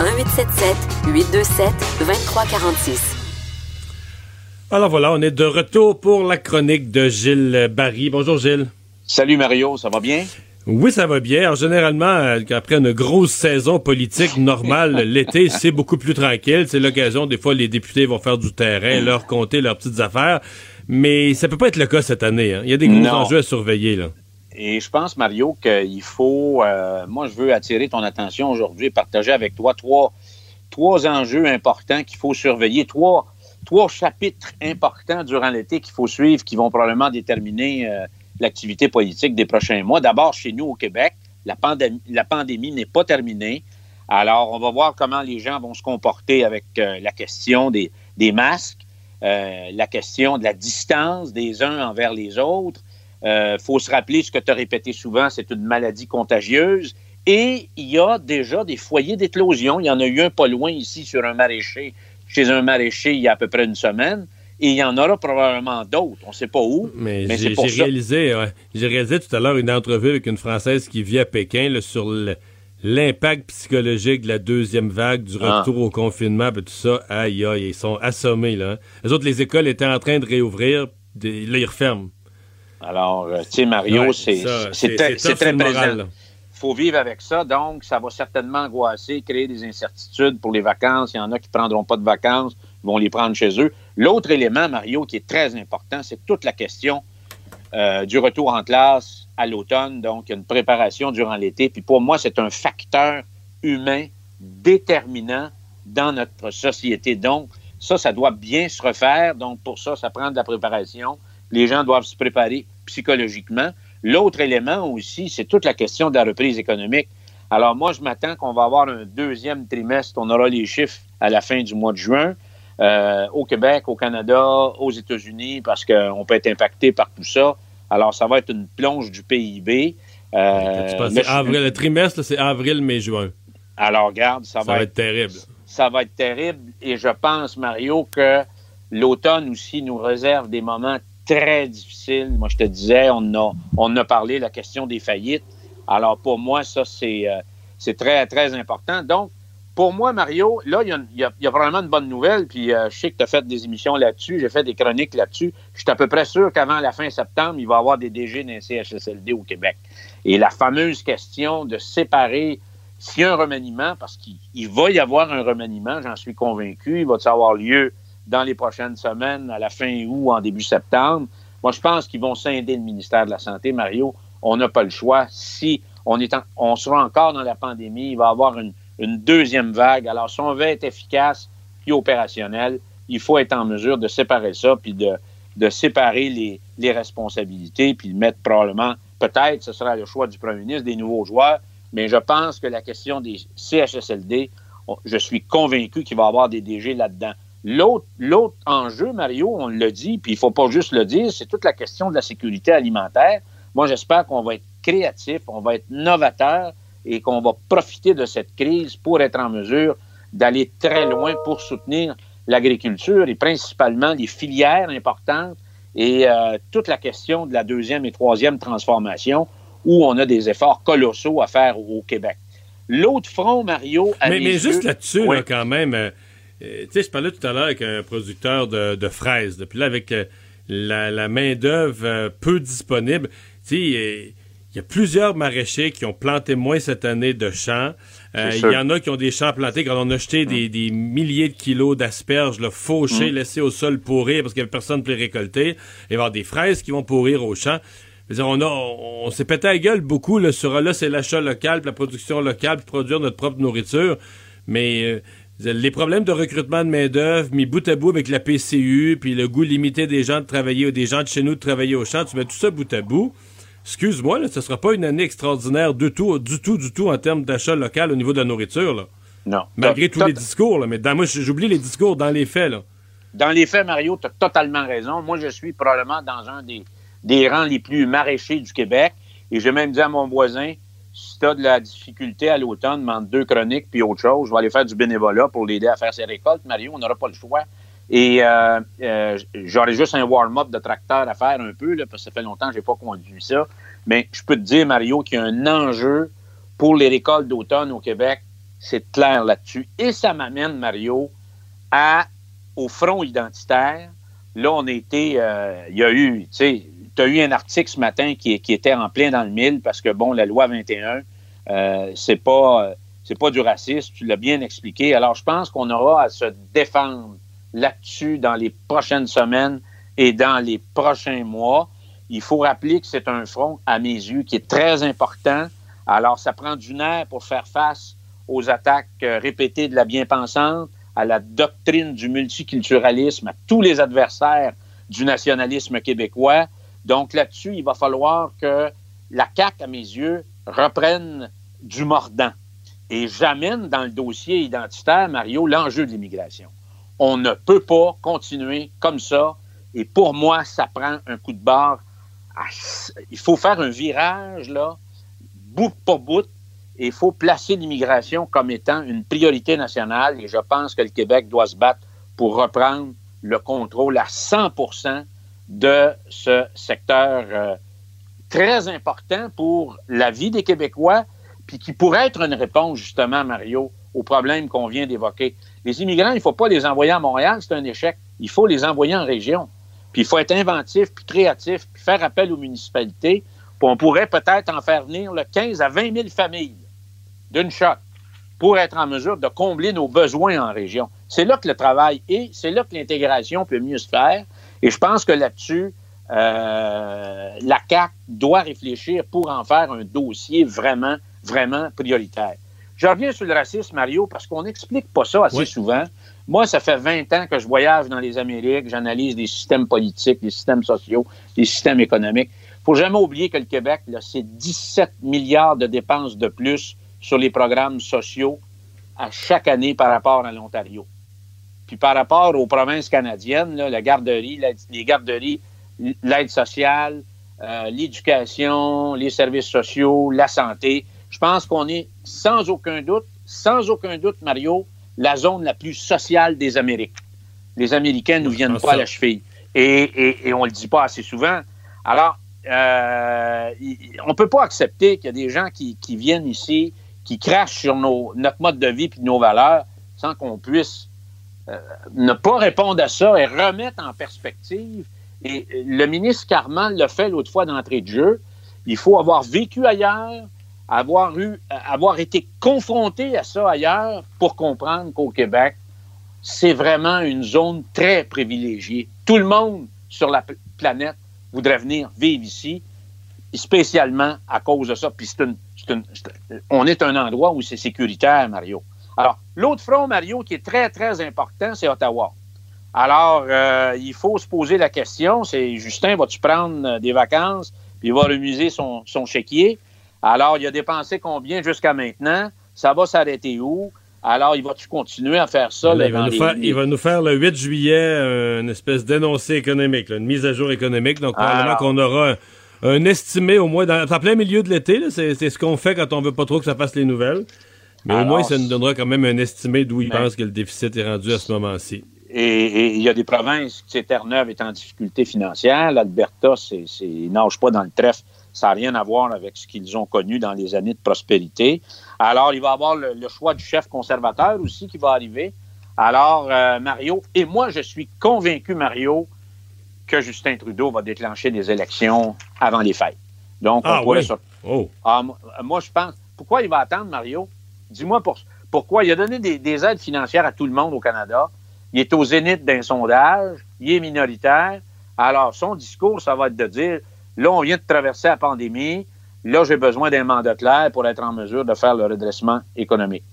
1877 827 2346. Alors voilà, on est de retour pour la chronique de Gilles Barry. Bonjour Gilles. Salut Mario, ça va bien? Oui, ça va bien. Alors, généralement, euh, après une grosse saison politique normale, l'été, c'est beaucoup plus tranquille. C'est l'occasion, des fois, les députés vont faire du terrain, leur compter leurs petites affaires. Mais ça peut pas être le cas cette année. hein. Il y a des gros Non. enjeux à surveiller. Là. Et je pense, Mario, qu'il faut. euh, moi, je veux attirer ton attention aujourd'hui et partager avec toi trois, trois enjeux importants qu'il faut surveiller, trois, trois chapitres importants durant l'été qu'il faut suivre qui vont probablement déterminer euh, l'activité politique des prochains mois. D'abord, chez nous au Québec, la pandémie, la pandémie n'est pas terminée. Alors, on va voir comment les gens vont se comporter avec euh, la question des, des masques, la question de la distance des uns envers les autres. Il faut se rappeler ce que tu as répété souvent, c'est une maladie contagieuse. Et il y a déjà des foyers d'éclosion. Il y en a eu un pas loin ici sur un maraîcher, chez un maraîcher il y a à peu près une semaine. Et il y en aura probablement d'autres. On ne sait pas où. Mais, Mais j'ai réalisé, ouais, j'ai réalisé tout à l'heure une entrevue avec une Française qui vit à Pékin là, sur l'impact psychologique de la deuxième vague, du Ah. retour au confinement, tout ça. Aïe, aïe, ils sont assommés. Là. hein. Les autres, les écoles étaient en train de réouvrir, des- là, ils referment. Alors, euh, tu sais, Mario, Ouais, c'est ça, c'est c'est- très, très présent. là. faut vivre avec ça, donc ça va certainement angoisser, créer des incertitudes pour les vacances. Il y en a qui ne prendront pas de vacances, vont les prendre chez eux. L'autre élément, Mario, qui est très important, c'est toute la question euh, du retour en classe à l'automne. Donc, il y a une préparation durant l'été. Puis pour moi, c'est un facteur humain déterminant dans notre société. Donc, ça, ça doit bien se refaire. Donc, pour ça, ça prend de la préparation. Les gens doivent se préparer psychologiquement. L'autre élément aussi, c'est toute la question de la reprise économique. Alors, moi, je m'attends qu'on va avoir un deuxième trimestre. On aura les chiffres à la fin du mois de juin. euh, au Québec, au Canada, aux États-Unis, parce qu'on peut être impacté par tout ça. Alors, ça va être une plonge du PIB. Euh, le- avril, le trimestre, c'est avril, mai, juin. alors, regarde, ça, Ça va être terrible. Ça va être terrible. Et je pense, Mario, que l'automne aussi nous réserve des moments très difficiles. Moi, je te disais, on a, on a parlé de la question des faillites. Alors, pour moi, ça, c'est euh, très, très important. Donc, pour moi, Mario, là, il y y a- y probablement une bonne nouvelle. Puis, euh, je sais que tu as fait des émissions là-dessus. J'ai fait des chroniques là-dessus. Je suis à peu près sûr qu'avant la fin septembre, il va y avoir des DG d'un CHSLD au Québec. Et la fameuse question de séparer s'il y a un remaniement, parce qu'il il va y avoir un remaniement, j'en suis convaincu, il va avoir lieu dans les prochaines semaines, à la fin août, en début septembre. Moi, je pense qu'ils vont scinder le ministère de la Santé, Mario. On n'a pas le choix. Si on, est en- on sera encore dans la pandémie, il va y avoir une, une deuxième vague. Alors, si on veut être efficace puis opérationnel, il faut être en mesure de séparer ça, puis de, de séparer les, les responsabilités, puis de mettre probablement, peut-être, ce sera le choix du premier ministre, des nouveaux joueurs, mais je pense que la question des CHSLD, je suis convaincu qu'il va y avoir des DG là-dedans. L'autre, enjeu, Mario, on le dit, puis il faut pas juste le dire, c'est toute la question de la sécurité alimentaire. Moi, j'espère qu'on va être créatif, on va être novateur et qu'on va profiter de cette crise pour être en mesure d'aller très loin pour soutenir l'agriculture et principalement les filières importantes et euh, toute la question de la deuxième et troisième transformation où on a des efforts colossaux à faire au Québec. L'autre front, Mario, à Mais, mais juste là-dessus, Oui. là, quand même, euh, tu sais, je parlais tout à l'heure avec un producteur de, de fraises, là, puis là, avec euh, la, la main-d'œuvre euh, peu disponible, tu sais, euh, il y a plusieurs maraîchers qui ont planté moins cette année de champs. Euh, il y en a qui ont des champs plantés quand on a jeté des, des, milliers de kilos d'asperges, le fauchés, Mm. laissés au sol pourrir parce qu'il n'y avait personne pour les récolter. Il va y avoir des fraises qui vont pourrir au champ. On, a, on, on s'est pété la gueule beaucoup là, sur là, c'est l'achat local, puis la production locale, puis produire notre propre nourriture. Mais euh, les problèmes de recrutement de main-d'œuvre, mis bout à bout avec la PCU, puis le goût limité des gens de travailler, des gens de chez nous de travailler au champ, tu mets tout ça bout à bout. Excuse-moi, là, ce sera pas une année extraordinaire du tout, du tout, du tout en termes d'achat local au niveau de la nourriture. Là. Non. Malgré tous les discours, là, mais dans, moi, j'oublie les discours dans les faits. Là. Dans les faits, Mario, tu as totalement raison. Moi, je suis probablement dans un des, des rangs les plus maraîchers du Québec. Et j'ai même dit à mon voisin, si tu as de la difficulté à l'automne, demande deux chroniques puis autre chose, je vais aller faire du bénévolat pour l'aider à faire ses récoltes. Mario, on n'aura pas le choix. Et euh, euh, j'aurais juste un warm-up de tracteur à faire un peu, parce que ça fait longtemps que je n'ai pas conduit ça. Mais je peux te dire, Mario, qu'il y a un enjeu pour les récoltes d'automne au Québec. C'est clair là-dessus. Et ça m'amène, Mario, à, au front identitaire. Là, on a été, euh, il y a eu, tu sais, tu as eu un article ce matin qui, était en plein dans le mille parce que, bon, la loi 21, euh, c'est pas, euh, pas du racisme, tu l'as bien expliqué. Alors, je pense qu'on aura à se défendre là-dessus dans les prochaines semaines et dans les prochains mois. Il faut rappeler que c'est un front, à mes yeux, qui est très important. Alors, ça prend du nerf pour faire face aux attaques euh, répétées de la bien-pensante, à la doctrine du multiculturalisme, à tous les adversaires du nationalisme québécois. Donc là-dessus, il va falloir que la CAQ, à mes yeux, reprenne du mordant. Et j'amène dans le dossier identitaire, Mario, l'enjeu de l'immigration. On ne peut pas continuer comme ça. Et pour moi, ça prend un coup de barre. Il faut faire un virage, là, bout pour bout, et il faut placer l'immigration comme étant une priorité nationale. Et je pense que le Québec doit se battre pour reprendre le contrôle à 100 de ce secteur euh, très important pour la vie des Québécois, puis qui pourrait être une réponse, justement, Mario, au problème qu'on vient d'évoquer. Les immigrants, il ne faut pas les envoyer à Montréal, c'est un échec. Il faut les envoyer en région. Puis il faut être inventif, puis créatif, puis faire appel aux municipalités. Puis on pourrait peut-être en faire venir le 15 à 20 000 familles d'une shot pour être en mesure de combler nos besoins en région. C'est là que le travail est, c'est là que l'intégration peut mieux se faire. Et je pense que là-dessus, euh, la CAC doit réfléchir pour en faire un dossier vraiment, vraiment prioritaire. Je reviens sur le racisme, Mario, parce qu'on n'explique pas ça assez Oui. souvent. Moi, ça fait 20 ans que je voyage dans les Amériques, j'analyse les systèmes politiques, les systèmes sociaux, les systèmes économiques. Il faut jamais oublier que le Québec, c'est 17 milliards de dépenses de plus sur les programmes sociaux à chaque année par rapport à l'Ontario. Puis par rapport aux provinces canadiennes, là, la garderie, les garderies, l'aide sociale, euh, l'éducation, les services sociaux, la santé, je pense qu'on est sans aucun doute, sans aucun doute, Mario, la zone la plus sociale des Amériques. Les Américains nous viennent pense pas à la cheville. Et, et, et on le dit pas assez souvent. Alors, euh, on peut pas accepter qu'il y a des gens qui, qui viennent ici, qui crachent sur nos, notre mode de vie et nos valeurs sans qu'on puisse ne pas répondre à ça et remettre en perspective. Et euh, le ministre Carman l'a fait l'autre fois d'entrée de jeu. Il faut avoir vécu ailleurs, avoir eu, euh, avoir été confronté à ça ailleurs pour comprendre qu'au Québec, c'est vraiment une zone très privilégiée. Tout le monde sur la pl- planète voudrait venir vivre ici, spécialement à cause de ça. Puis c'est une- on est un endroit où c'est sécuritaire, Mario. Alors, l'autre front, Mario, qui est très, très important, c'est Ottawa. Alors, euh, il faut se poser la question, c'est Justin, vas-tu prendre euh, des vacances, puis il va remuser son, son chéquier? Alors, il a dépensé combien jusqu'à maintenant? Ça va s'arrêter où? Alors, il va-tu continuer à faire ça? Là, il, va nous les- faire, les- il va nous faire le 8 juillet euh, une espèce d'énoncé économique, là, une mise à jour économique. Donc, probablement qu'on aura un, un estimé au moins dans, en plein milieu de l'été. c'est ce qu'on fait quand on veut pas trop que ça fasse les nouvelles. Mais au moins, ça nous donnera quand même un estimé d'où il Mais- pense que le déficit est rendu à ce moment-ci. Et, il y a des provinces, tu sais, Terre-Neuve est en difficulté financière. L'Alberta, c'est, ils nagent pas dans le trèfle. Ça n'a rien à voir avec ce qu'ils ont connu dans les années de prospérité. Alors, il va y avoir le, le choix du chef conservateur aussi qui va arriver. Alors, euh, Mario, et moi, je suis convaincu, Mario, que Justin Trudeau va déclencher des élections avant les fêtes. Donc, on Ah pourrait oui. Oh. Ah, moi, je pense. Pourquoi il va attendre, Mario? Dis-moi pour, pourquoi. Il a donné des, des aides financières à tout le monde au Canada. Il est au zénith d'un sondage. Il est minoritaire. Alors, son discours, ça va être de dire là, on vient de traverser la pandémie. Là, j'ai besoin d'un mandat clair pour être en mesure de faire le redressement économique.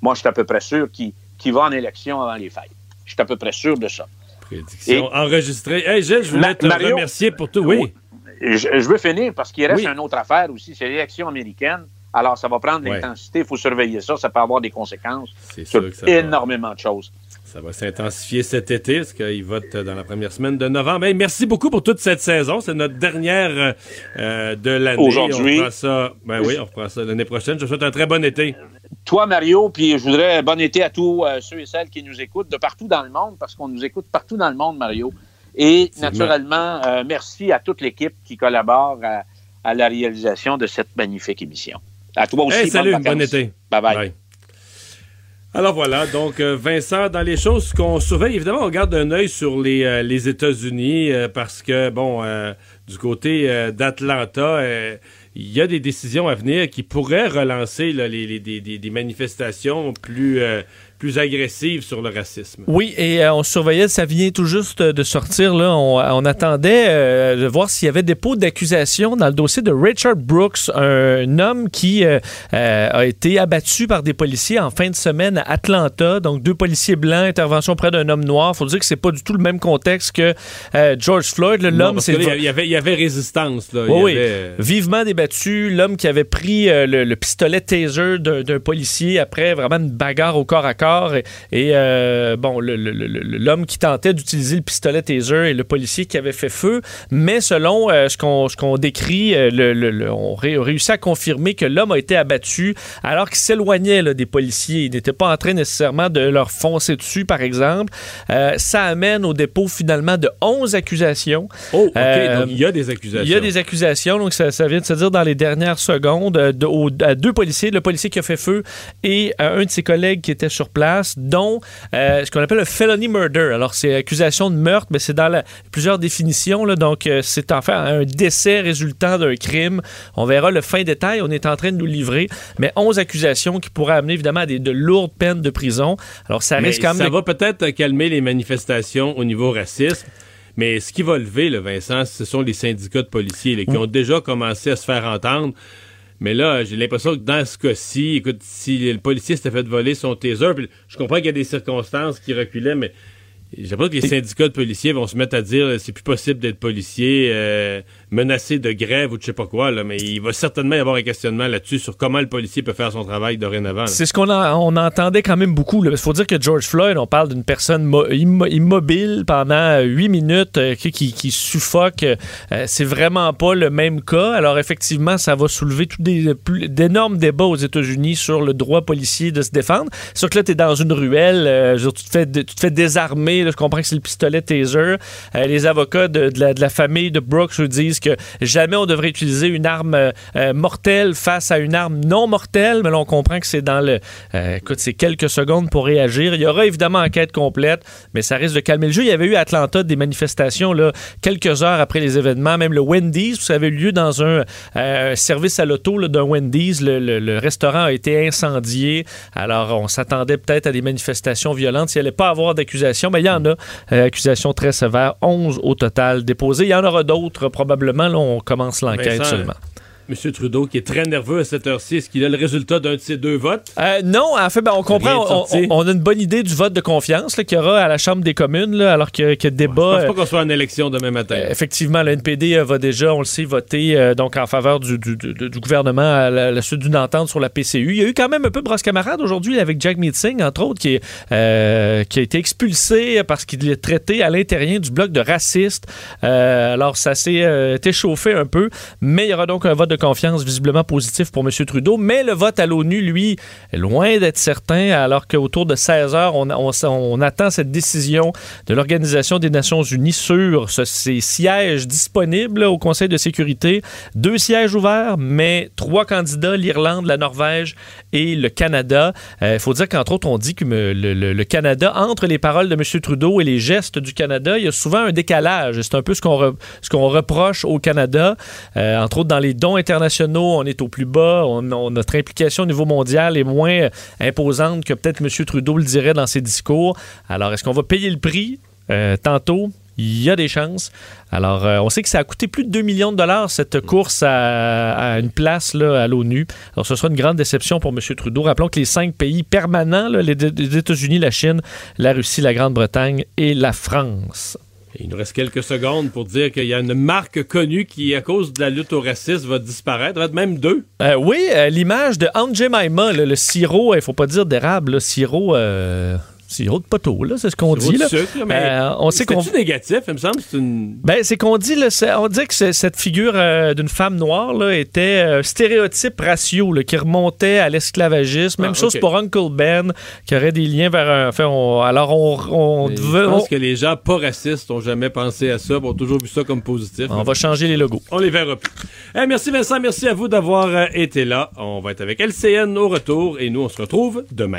Moi, je suis à peu près sûr qu'il va en élection avant les fêtes. Je suis à peu près sûr de ça. Prédiction enregistrée. Hey, Gilles, je voulais te Mario- remercier pour tout. Oui. Je, je veux finir parce qu'il reste Oui. une autre affaire aussi, c'est l'élection américaine. Alors, ça va prendre Ouais. l'intensité, il faut surveiller ça, ça peut avoir des conséquences C'est sur sûr que ça va. énormément de choses. Ça va s'intensifier cet été, parce qu'ils votent dans la première semaine de novembre. Hey, merci beaucoup pour toute cette saison. C'est notre dernière euh, de l'année. Aujourd'hui. On reprend ça, ben oui, on reprend ça l'année prochaine. Je vous souhaite un très bon été. Toi, Mario, puis je voudrais bon été à tous euh, ceux et celles qui nous écoutent de partout dans le monde, parce qu'on nous écoute partout dans le monde, Mario. Et naturellement, euh, merci à toute l'équipe qui collabore à, à la réalisation de cette magnifique émission. À toi aussi. Hey, salut, bon été. Bye bye. Bye. Alors voilà, donc euh, Vincent, dans les choses qu'on surveille, évidemment, on garde un œil sur les, euh, les États-Unis euh, parce que, bon, euh, du côté d'Atlanta, il y a des décisions à venir qui pourraient relancer là, les, les- des, manifestations plus, plus agressives sur le racisme. Oui, et euh, on surveillait, ça vient tout juste de sortir. Là. On, on attendait euh, de voir s'il y avait dépôt d'accusation dans le dossier de Richard Brooks, un homme qui euh, euh, a été abattu par des policiers en fin de semaine à Atlanta. Donc, deux policiers blancs, intervention près d'un homme noir. faut dire que c'est pas du tout le même contexte que euh, George Floyd. L'homme, c'est il y avait, il y avait résistance. Là. Y avait, euh, Vivement débattu, l'homme qui avait pris euh, le, le pistolet taser d'un policier après vraiment une bagarre au corps à corps. Et, et, euh, bon, l'homme qui tentait d'utiliser le pistolet taser et le policier qui avait fait feu. Mais selon euh, ce qu'on décrit, euh, le- le- le- on ré- a réussi à confirmer que l'homme a été abattu alors qu'il s'éloignait des policiers. Il n'était pas en train nécessairement de leur foncer dessus, par exemple. Euh, ça amène au dépôt finalement de 11 accusations. Oh, OK. Donc, il y a des accusations. il y a des accusations, donc ça, ça vient de se dire dans les dernières secondes, de- au- à deux policiers, le policier qui a fait feu et euh, un de ses collègues qui était sur place, dont euh, ce qu'on appelle un felony murder. Alors, c'est accusation de meurtre, mais c'est dans la- plusieurs définitions, là, donc euh, c'est en fait un décès résultant d'un crime. On verra le fin détail, on est en train de nous livrer, mais 11 accusations qui pourraient amener évidemment à des, de lourdes peines de prison. Alors, ça Mais risque quand même... ça de- va peut-être calmer les manifestations au niveau racisme. Mais ce qui va lever, le Vincent, ce sont les syndicats de policiers là, qui Mm. ont déjà commencé à se faire entendre. Mais là, j'ai l'impression que dans ce cas-ci, écoute, si le policier s'était fait voler son taser, puis je comprends qu'il y a des circonstances qui reculaient, mais j'ai l'impression que les syndicats de policiers vont se mettre à dire c'est plus possible d'être policier, euh, menacé de grève ou de je sais pas quoi, là, mais il va certainement y avoir un questionnement là-dessus sur comment le policier peut faire son travail dorénavant. C'est ce qu'on on entendait quand même beaucoup. Il faut dire que George Floyd, on parle d'une personne mo- immo- immobile pendant huit minutes euh, qui, qui- suffoque. Euh, c'est vraiment pas le même cas. Alors effectivement, ça va soulever d'énormes débats aux États-Unis sur le droit policier de se défendre. Sauf que là, tu es dans une ruelle, euh, tu, te fais, tu te fais désarmer. je comprends que c'est le pistolet taser. Euh, les avocats de, la, famille de Brooks disent que jamais on devrait utiliser une arme euh, euh, mortelle face à une arme non mortelle, mais là, on comprend que c'est dans le. euh, écoute, c'est quelques secondes pour réagir. Il y aura évidemment enquête complète, mais ça risque de calmer le jeu. Il y avait eu à Atlanta des manifestations là, quelques heures après les événements, même le Wendy's, avait eu lieu dans un service à l'auto d'un Wendy's. Le, le- restaurant a été incendié. Alors, on s'attendait peut-être à des manifestations violentes. S'il n'y allait pas avoir d'accusation, mais il y en a. Accusations très sévères, 11 au total déposées. Il y en aura d'autres probablement. Là, on commence l'enquête seulement. M. Trudeau, qui est très nerveux à cette heure-ci, est-ce qu'il a le résultat d'un de ces deux votes? Euh, non, en fait, ben, on comprend. On, a une bonne idée du vote de confiance qu'il y aura à la Chambre des communes, là, alors que, que Je débat. pense pas qu'on soit en élection demain matin. Euh, effectivement, le NPD euh, va déjà, on le sait, voter euh, donc en faveur du, du- du- du gouvernement à la, la suite d'une entente sur la PCU. Il y a eu quand même un peu de brosse camarade aujourd'hui avec Jack Meeting, entre autres, qui, est, euh, qui a été expulsé parce qu'il est traité à l'intérieur du bloc de raciste. Euh, alors, ça s'est euh, échauffé un peu, mais il y aura donc un vote confiance visiblement positif pour M. Trudeau. Mais le vote à l'ONU, lui, est loin d'être certain, alors qu'autour de 16 heures, on, attend cette décision de l'Organisation des Nations Unies sur ce- ces sièges disponibles au Conseil de sécurité. Deux sièges ouverts, mais trois candidats, l'Irlande, la Norvège et le Canada. Il faut dire qu'entre autres, on dit que le, Canada, entre les paroles de M. Trudeau et les gestes du Canada, il y a souvent un décalage. C'est un peu ce qu'on re- ce qu'on reproche au Canada, euh, entre autres dans les dons internationaux, on est au plus bas. Notre implication au niveau mondial est moins imposante que peut-être M. Trudeau le dirait dans ses discours. Alors, est-ce qu'on va payer le prix? Tantôt? il y a des chances. Alors, euh, on sait que ça a coûté plus de 2 millions de dollars, cette course à, une place là, à l'ONU. Alors, ce sera une grande déception pour M. Trudeau. Rappelons que les cinq pays permanents, les, États-Unis, la Chine, la Russie, la Grande-Bretagne et la France. Il nous reste quelques secondes pour dire qu'il y a une marque connue qui, à cause de la lutte au racisme, va disparaître. Va être même deux. Euh, oui, euh, l'image de Aunt Jemima, le sirop, il faut pas dire d'érable, le sirop sirop de poteau, là, c'est ce qu'on dit. Là. Euh, on sait qu'on. négatif, il me semble. C'est une... Ben, c'est qu'on dit, là, on dit que cette figure euh, d'une femme noire là, était euh, stéréotype ratio, qui remontait à l'esclavagisme. Même ah, chose pour Uncle Ben, qui aurait des liens vers un. Enfin, alors, on. je pense que les gens pas racistes ont jamais pensé à ça, ont toujours vu ça comme positif. On va changer les logos. On les verra plus. merci Vincent, merci à vous d'avoir été là. On va être avec LCN au retour et nous, on se retrouve demain.